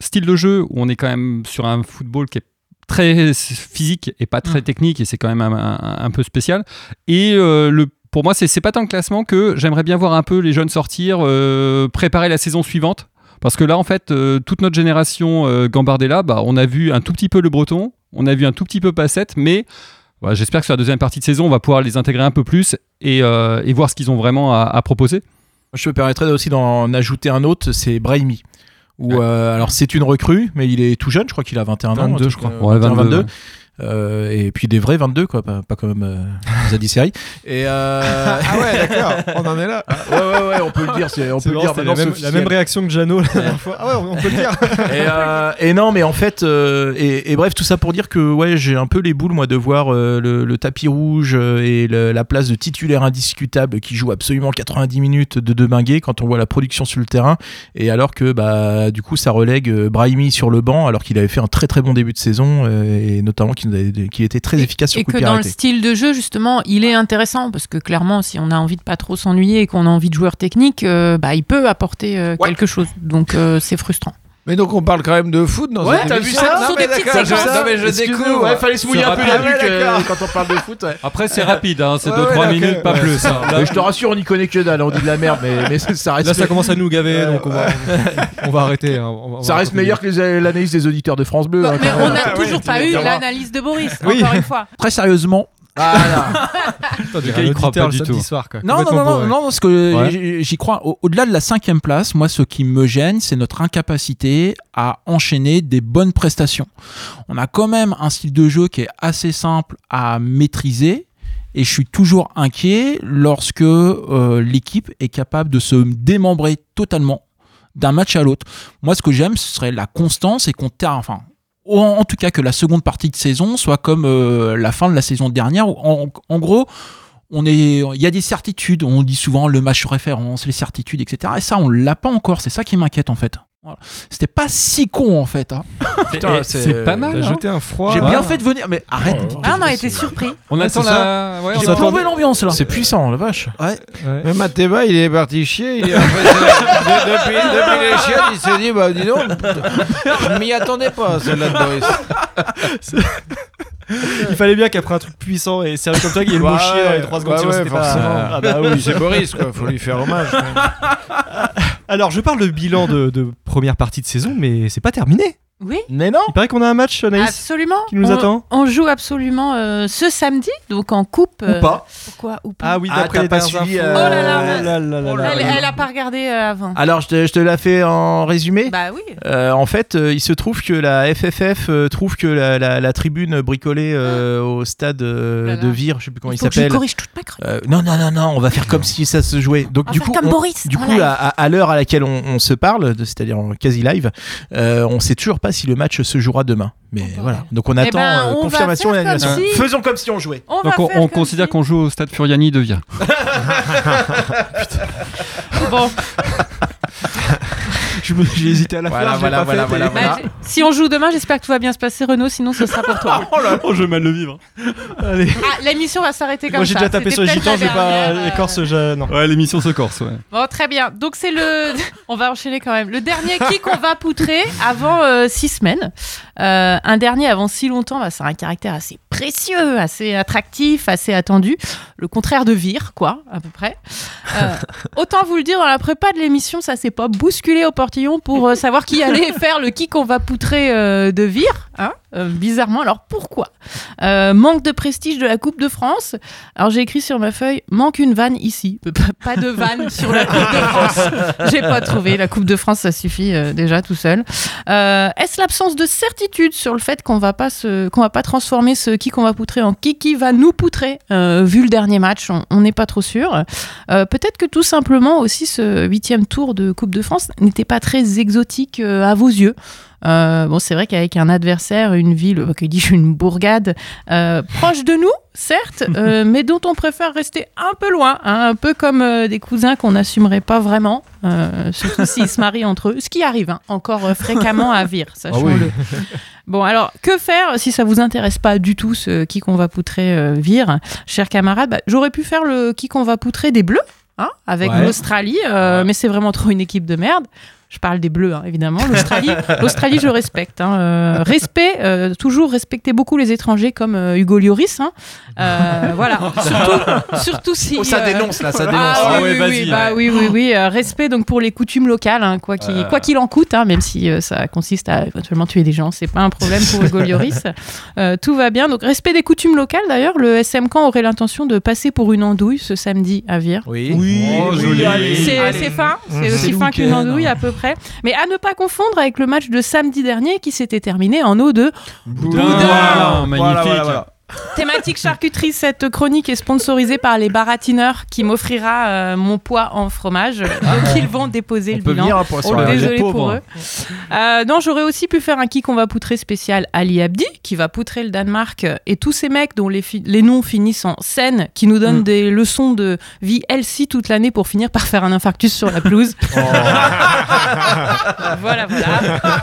style de jeu où on est quand même sur un football qui est très physique et pas très technique et c'est quand même un, un- un peu spécial. Et euh, le pour moi, c'est c'est pas tant le classement que j'aimerais bien voir un peu les jeunes sortir, euh, préparer la saison suivante. Parce que là, en fait, euh, toute notre génération euh, Gambardella, bah, on a vu un tout petit peu le breton, on a vu un tout petit peu Passette, mais voilà, j'espère que sur la deuxième partie de saison, on va pouvoir les intégrer un peu plus et, euh, et voir ce qu'ils ont vraiment à, à proposer. Je me permettrais aussi d'en ajouter un autre, c'est Brahimi. Où, euh, alors c'est une recrue, mais il est tout jeune, je crois qu'il a 21 ans. 22, un truc, je crois. euh, Ouais, 21, 22, ouais. Euh, et puis des vrais 22, quoi, pas, pas comme euh, Zadie Seri. Et euh... Ah ouais, d'accord, on en est là. <laughs> ouais, ouais, ouais, on peut le dire, c'est- on peut le dire. la, même, la même réaction que Jeannot la dernière fois. Ah ouais, on peut le dire. <laughs> et, euh, et non, mais en fait, et, et bref, tout ça pour dire que ouais, j'ai un peu les boules, moi, de voir le, le tapis rouge et le- la place de titulaire indiscutable qui joue absolument 90 minutes de Deminguet quand on voit la production sur le terrain. Et alors que, bah, du coup, ça relègue Brahimi sur le banc, alors qu'il avait fait un très très bon début de saison et notamment qu'il qu'il était très efficace sur Et coup que de dans le style de jeu, justement, il est intéressant parce que clairement, si on a envie de pas trop s'ennuyer et qu'on a envie de joueurs techniques, euh, bah, il peut apporter euh, Ouais. quelque chose. Donc euh, c'est frustrant. Mais donc on parle quand même de foot dans Ouais, cette t'as vu ça Non, Sur mais des petites d'accord, je- séquences. non, mais je découvre. ouais, fallait se mouiller un peu la nuque euh, quand on parle de foot. ouais. Après, c'est rapide, hein, c'est Ouais, 2-3 ouais, minutes, pas plus. hein. Je te rassure, on n'y connaît que dalle, on dit de la merde, mais, mais ça reste Là, ça commence à nous gaver, donc on va, on va arrêter. hein, on va- on Ça reste meilleur que les- l'analyse des auditeurs de France Bleu. hein, Mais on n'a toujours pas eu l'analyse de Boris, Oui. encore une fois. Très sérieusement. <laughs> Le gars, il croit pas du tout. soir, quoi. non, non, non, non, non, parce que Ouais. j'y- crois. Au- Au-delà de la cinquième place, moi, ce qui me gêne, c'est notre incapacité à enchaîner des bonnes prestations. On a quand même un style de jeu qui est assez simple à maîtriser. Et je suis toujours inquiet lorsque euh, l'équipe est capable de se démembrer totalement d'un match à l'autre. Moi, ce que j'aime, ce serait la constance et qu'on termine. En, tout cas, que la seconde partie de saison soit comme euh, la fin de la saison dernière. En, en gros, on est, il y a des certitudes. On dit souvent le match référence, les certitudes, etc. Et ça, on l'a pas encore. C'est ça qui m'inquiète en fait. Voilà. C'était pas si con en fait. hein. <laughs> C'est pas mal. T'as hein. jeté un froid. J'ai bien fait de venir, mais arrête. Ah, on a été surpris. On attend la. Ouais, J'ai plombé l'ambiance là. C'est puissant, la vache. Ouais. Ouais. Même Mathéba, il est parti chier. Il est. De- depuis, depuis les chiottes, il s'est dit bah dis donc, je m'y attendais pas celle-là de Boris. Il fallait bien qu'après un truc puissant et sérieux comme toi, qu'il y ait le mot chier dans les ouais, 3 secondes. bah sinon ouais, c'était pas- forcément. Ah bah oui. C'est Boris quoi, faut lui faire hommage. <laughs> Alors, je parle de bilan de première partie de saison, mais c'est pas terminé. Oui. Mais non Il paraît qu'on a un match, Anaïs. Absolument. qui nous on, attend On joue absolument euh, ce samedi, donc en coupe. euh, Ou pas. Pourquoi ou pas Ah oui, Ah, d'après t'as les pas suivi, euh, Oh là là, Oh là là là là elle, là. elle a pas regardé euh, avant. Alors, je te, je te la fais en résumé. Bah oui. Euh, en fait, euh, il se trouve que la FFF euh, trouve que la, la- la tribune bricolée euh, au stade euh, Oh là de Vire, je sais plus comment il, que je s'appelle. corrige toute ma chronique. Euh, non, non, non, non, on va faire comme si ça se jouait. Donc, On du coup, comme on- Boris, du en coup, à, à- à l'heure à laquelle on, se parle, c'est-à-dire en quasi live, euh, on sait toujours pas si le match se jouera demain. Mais voilà. Donc, on Eh attend ben, euh, on confirmation et comme annulation. si- Faisons comme si on jouait. On Donc on, considère si- qu'on joue au stade Furiani de Vire. <laughs> <laughs> Bon, J'ai hésité à la Voilà, faire. voilà, pas voilà, voilà, bah, j'ai- si on joue demain, j'espère que tout va bien se passer, Renaud. Sinon, ce sera pour toi. <laughs> Oh là, oh, je vais mal le vivre. <laughs> Allez. Ah, l'émission va s'arrêter comme Moi j'ai ça. déjà tapé sur les gitans, vais pas dernière, euh, écorce. je- Non. Ouais, l'émission se corse, ouais. Bon, très bien. Donc, c'est le. <laughs> On va enchaîner quand même. Le dernier qui qu'on va poutrer avant euh, six semaines. Euh, un dernier avant si longtemps, bah, c'est un caractère assez précieux, assez attractif, assez attendu. Le contraire de Vire, quoi, à peu près. Euh, autant vous le dire, dans la prépa de l'émission, ça s'est pas bousculé au pour euh, savoir qui allait <laughs> faire le qui qu'on va poutrer euh, de Vire. Hein Euh, bizarrement, alors pourquoi? Manque de prestige de la Coupe de France. Alors j'ai écrit sur ma feuille manque une vanne ici. Pas- de vanne <laughs> sur la Coupe de France. J'ai pas trouvé. La Coupe de France, ça suffit déjà tout seul. Est-ce l'absence de certitude sur le fait qu'on va pas se, qu'on va pas transformer ce qui qu'on va poutrer en qui qui va nous poutrer Euh, Vu le dernier match, on- on n'est pas trop sûr. Euh, Peut-être que tout simplement aussi ce huitième tour de Coupe de France n'était pas très exotique euh, à vos yeux. Euh, bon, c'est vrai qu'avec un adversaire, une ville, euh, que dis-je, une bourgade euh, proche de nous, certes, <laughs> euh, mais dont on préfère rester un peu loin, hein, un peu comme des cousins qu'on n'assumerait pas vraiment, surtout <laughs> s'ils se marient entre eux, ce qui arrive hein, encore fréquemment à Vire, sachons-le. <laughs> Bon, alors, que faire si ça vous intéresse pas du tout ce qui qu'on va poutrer Vire, chers camarades? Bah, J'aurais pu faire le qui qu'on va poutrer des Bleus, hein, avec Ouais. l'Australie, mais c'est vraiment trop une équipe de merde. Je parle des Bleus, hein, évidemment. L'Australie, <laughs> l'Australie, je respecte. hein. Euh, respect, euh, toujours respecter beaucoup les étrangers comme euh, Hugo Lloris. hein. Euh, <laughs> voilà, surtout, surtout si. Oh, ça dénonce là, ça dénonce. ah, Ah oui, ouais, oui, vas-y, oui, ouais. bah oui, oui, oui. euh, respect donc pour les coutumes locales, hein, quoi qu'il Euh. quoi qu'il en coûte, hein, même si euh, ça consiste à éventuellement tuer des gens, c'est pas un problème pour Hugo Lloris. <laughs> Euh, tout va bien. Donc respect des coutumes locales. D'ailleurs, le SM Camp aurait l'intention de passer pour une andouille ce samedi à Vire. Oui. Oh, joli. C'est c'est fin, c'est C'est aussi fin qu'une andouille à peu près? Mais à ne pas confondre avec le match de samedi dernier qui s'était terminé en eau de Boudin, magnifique. voilà, voilà. Thématique charcuterie, cette chronique est sponsorisée par les baratineurs qui m'offrira euh, mon poids en fromage. Donc ils vont déposer On le peut bilan. venir hein, pour Oh les Désolé pour eux. Euh, non, j'aurais aussi pu faire un qui qu'on va poutrer spécial Ali Abdi, qui va poutrer le Danemark, euh, et tous ces mecs dont les, fi- les noms finissent en scène, qui nous donnent Mm. des leçons de vie healthy toute l'année pour finir par faire un infarctus sur la pelouse. <laughs> <laughs> voilà, voilà.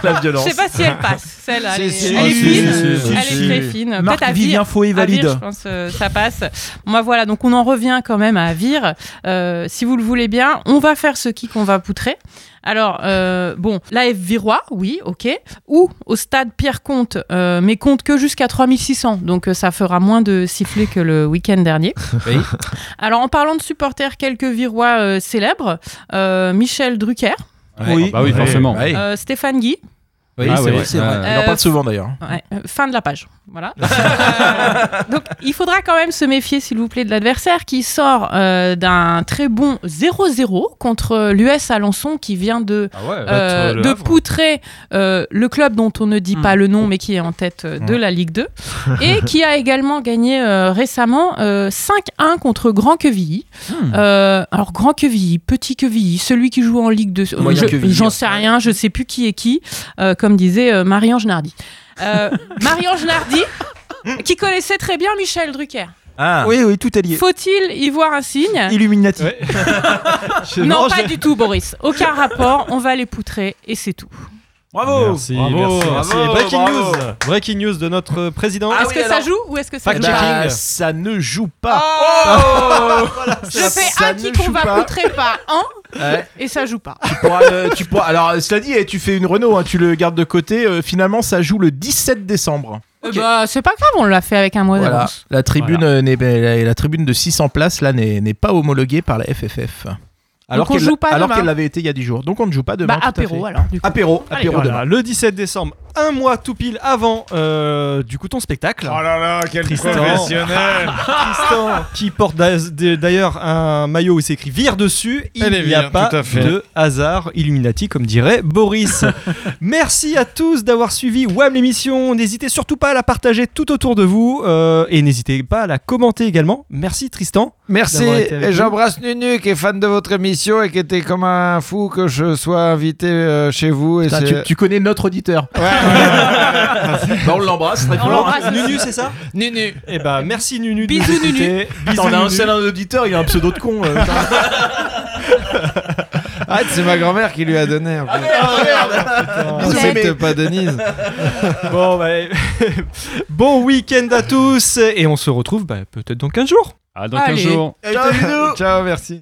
La Je violence. sais pas si elle passe, celle-là. Elle, est- si, elle est si, fine. si, si, elle si. est très fine. Marc Peut-être à Vivien Vire, valide. je pense euh, ça passe. Moi voilà, donc on en revient quand même à Vire. Euh, si vous le voulez bien, on va faire ce qui qu'on va poutrer. Alors, euh, bon, l'AF Virois, oui, ok. Ou au stade Pierre-Comte, euh, mais compte que jusqu'à 3600. Donc euh, ça fera moins de sifflets que le week-end dernier. <laughs> Oui. Alors, en parlant de supporters, quelques Virois euh, célèbres. euh, Michel Drucker, Oui, bah oui, forcément. Euh, Stéphane Guy, Oui, Ah c'est oui, vrai, c'est ouais. vrai. Il en parle souvent d'ailleurs. Ouais, fin de la page. Voilà. Euh, donc, il faudra quand même se méfier, s'il vous plaît, de l'adversaire qui sort euh, d'un très bon 0-0 contre l'US Alençon qui vient de, Ah ouais. euh, de poutrer euh, le club dont on ne dit Hmm. pas le nom mais qui est en tête euh, de Hmm. la Ligue 2 <laughs> et qui a également gagné euh, récemment euh, 5-1 contre Grand Quevilly. Hmm. Euh, alors Grand Quevilly, Petit Quevilly, celui qui joue en Ligue 2, Moyen je- j'en sais rien, je sais plus qui est qui, euh, comme disait euh, Marie-Ange Nardi. Euh, Marie-Ange Nardi, qui connaissait très bien Michel Drucker. Ah. Oui, oui, tout est lié. Faut-il y voir un signe? Illuminati. Ouais. <laughs> Non, je- pas du tout, Boris. Aucun rapport. On va les poutrer et c'est tout. Bravo. Merci, Bravo, merci, merci. bravo, Breaking bravo. news, breaking news de notre président. Ah est-ce oui, que ça joue ou est-ce que ça pas. Bah, ça ne joue pas. Oh <laughs> Je fais ça un qui qu'on va pas. poutrer par un Ouais. et ça joue pas. Tu pourras, le- tu pourras- alors, cela dit, eh, tu fais une Renault, hein, tu le gardes de côté. euh, finalement, ça joue le 17 décembre. Euh, Bah, c'est pas grave, on l'a fait avec un mois Voilà. d'avance. La tribune, Voilà. euh, n'est- la, la tribune de 600 places là n'est n'est pas homologuée par la FFF. Alors on qu'elle joue pas alors demain. qu'elle l'avait été il y a 10 jours. Donc on ne joue pas demain. Bah, tout à apéro fait. alors. Du coup. Apéro, Allez, apéro Voilà, demain. le 17 décembre un mois tout pile avant euh, du coup ton spectacle. Oh là là, quel Tristan. professionnel <laughs> Tristan, qui porte d'ailleurs un maillot où c'est écrit Vire dessus. Il n'y a Vire, pas tout à fait. de hasard Illuminati, comme dirait Boris. <laughs> Merci à tous d'avoir suivi WAM l'émission. N'hésitez surtout pas à la partager tout autour de vous euh, et n'hésitez pas à la commenter également. Merci Tristan. Merci, et j'embrasse Nunu qui est fan de votre émission et qui était comme un fou que je sois invité euh, chez vous. Et Putain, c'est- tu, tu connais notre auditeur. Bah, on l'embrasse très On fort. l'embrasse. Nunu, c'est ça Nunu. Eh ben, merci Nunu. de Bisous, nous écouter. Bisous, Attends, on a un Nunu. seul auditeur, il a un pseudo de con. euh, putain. <laughs> Ah, c'est ma grand-mère qui lui a donné. en plus. Putain. On accepte pas Denise. <laughs> Bon, bah, <laughs> bon week-end à tous et on se retrouve bah, peut-être dans 15 jours. Ah, dans 15 Allez. jours. Ciao, Ciao, merci.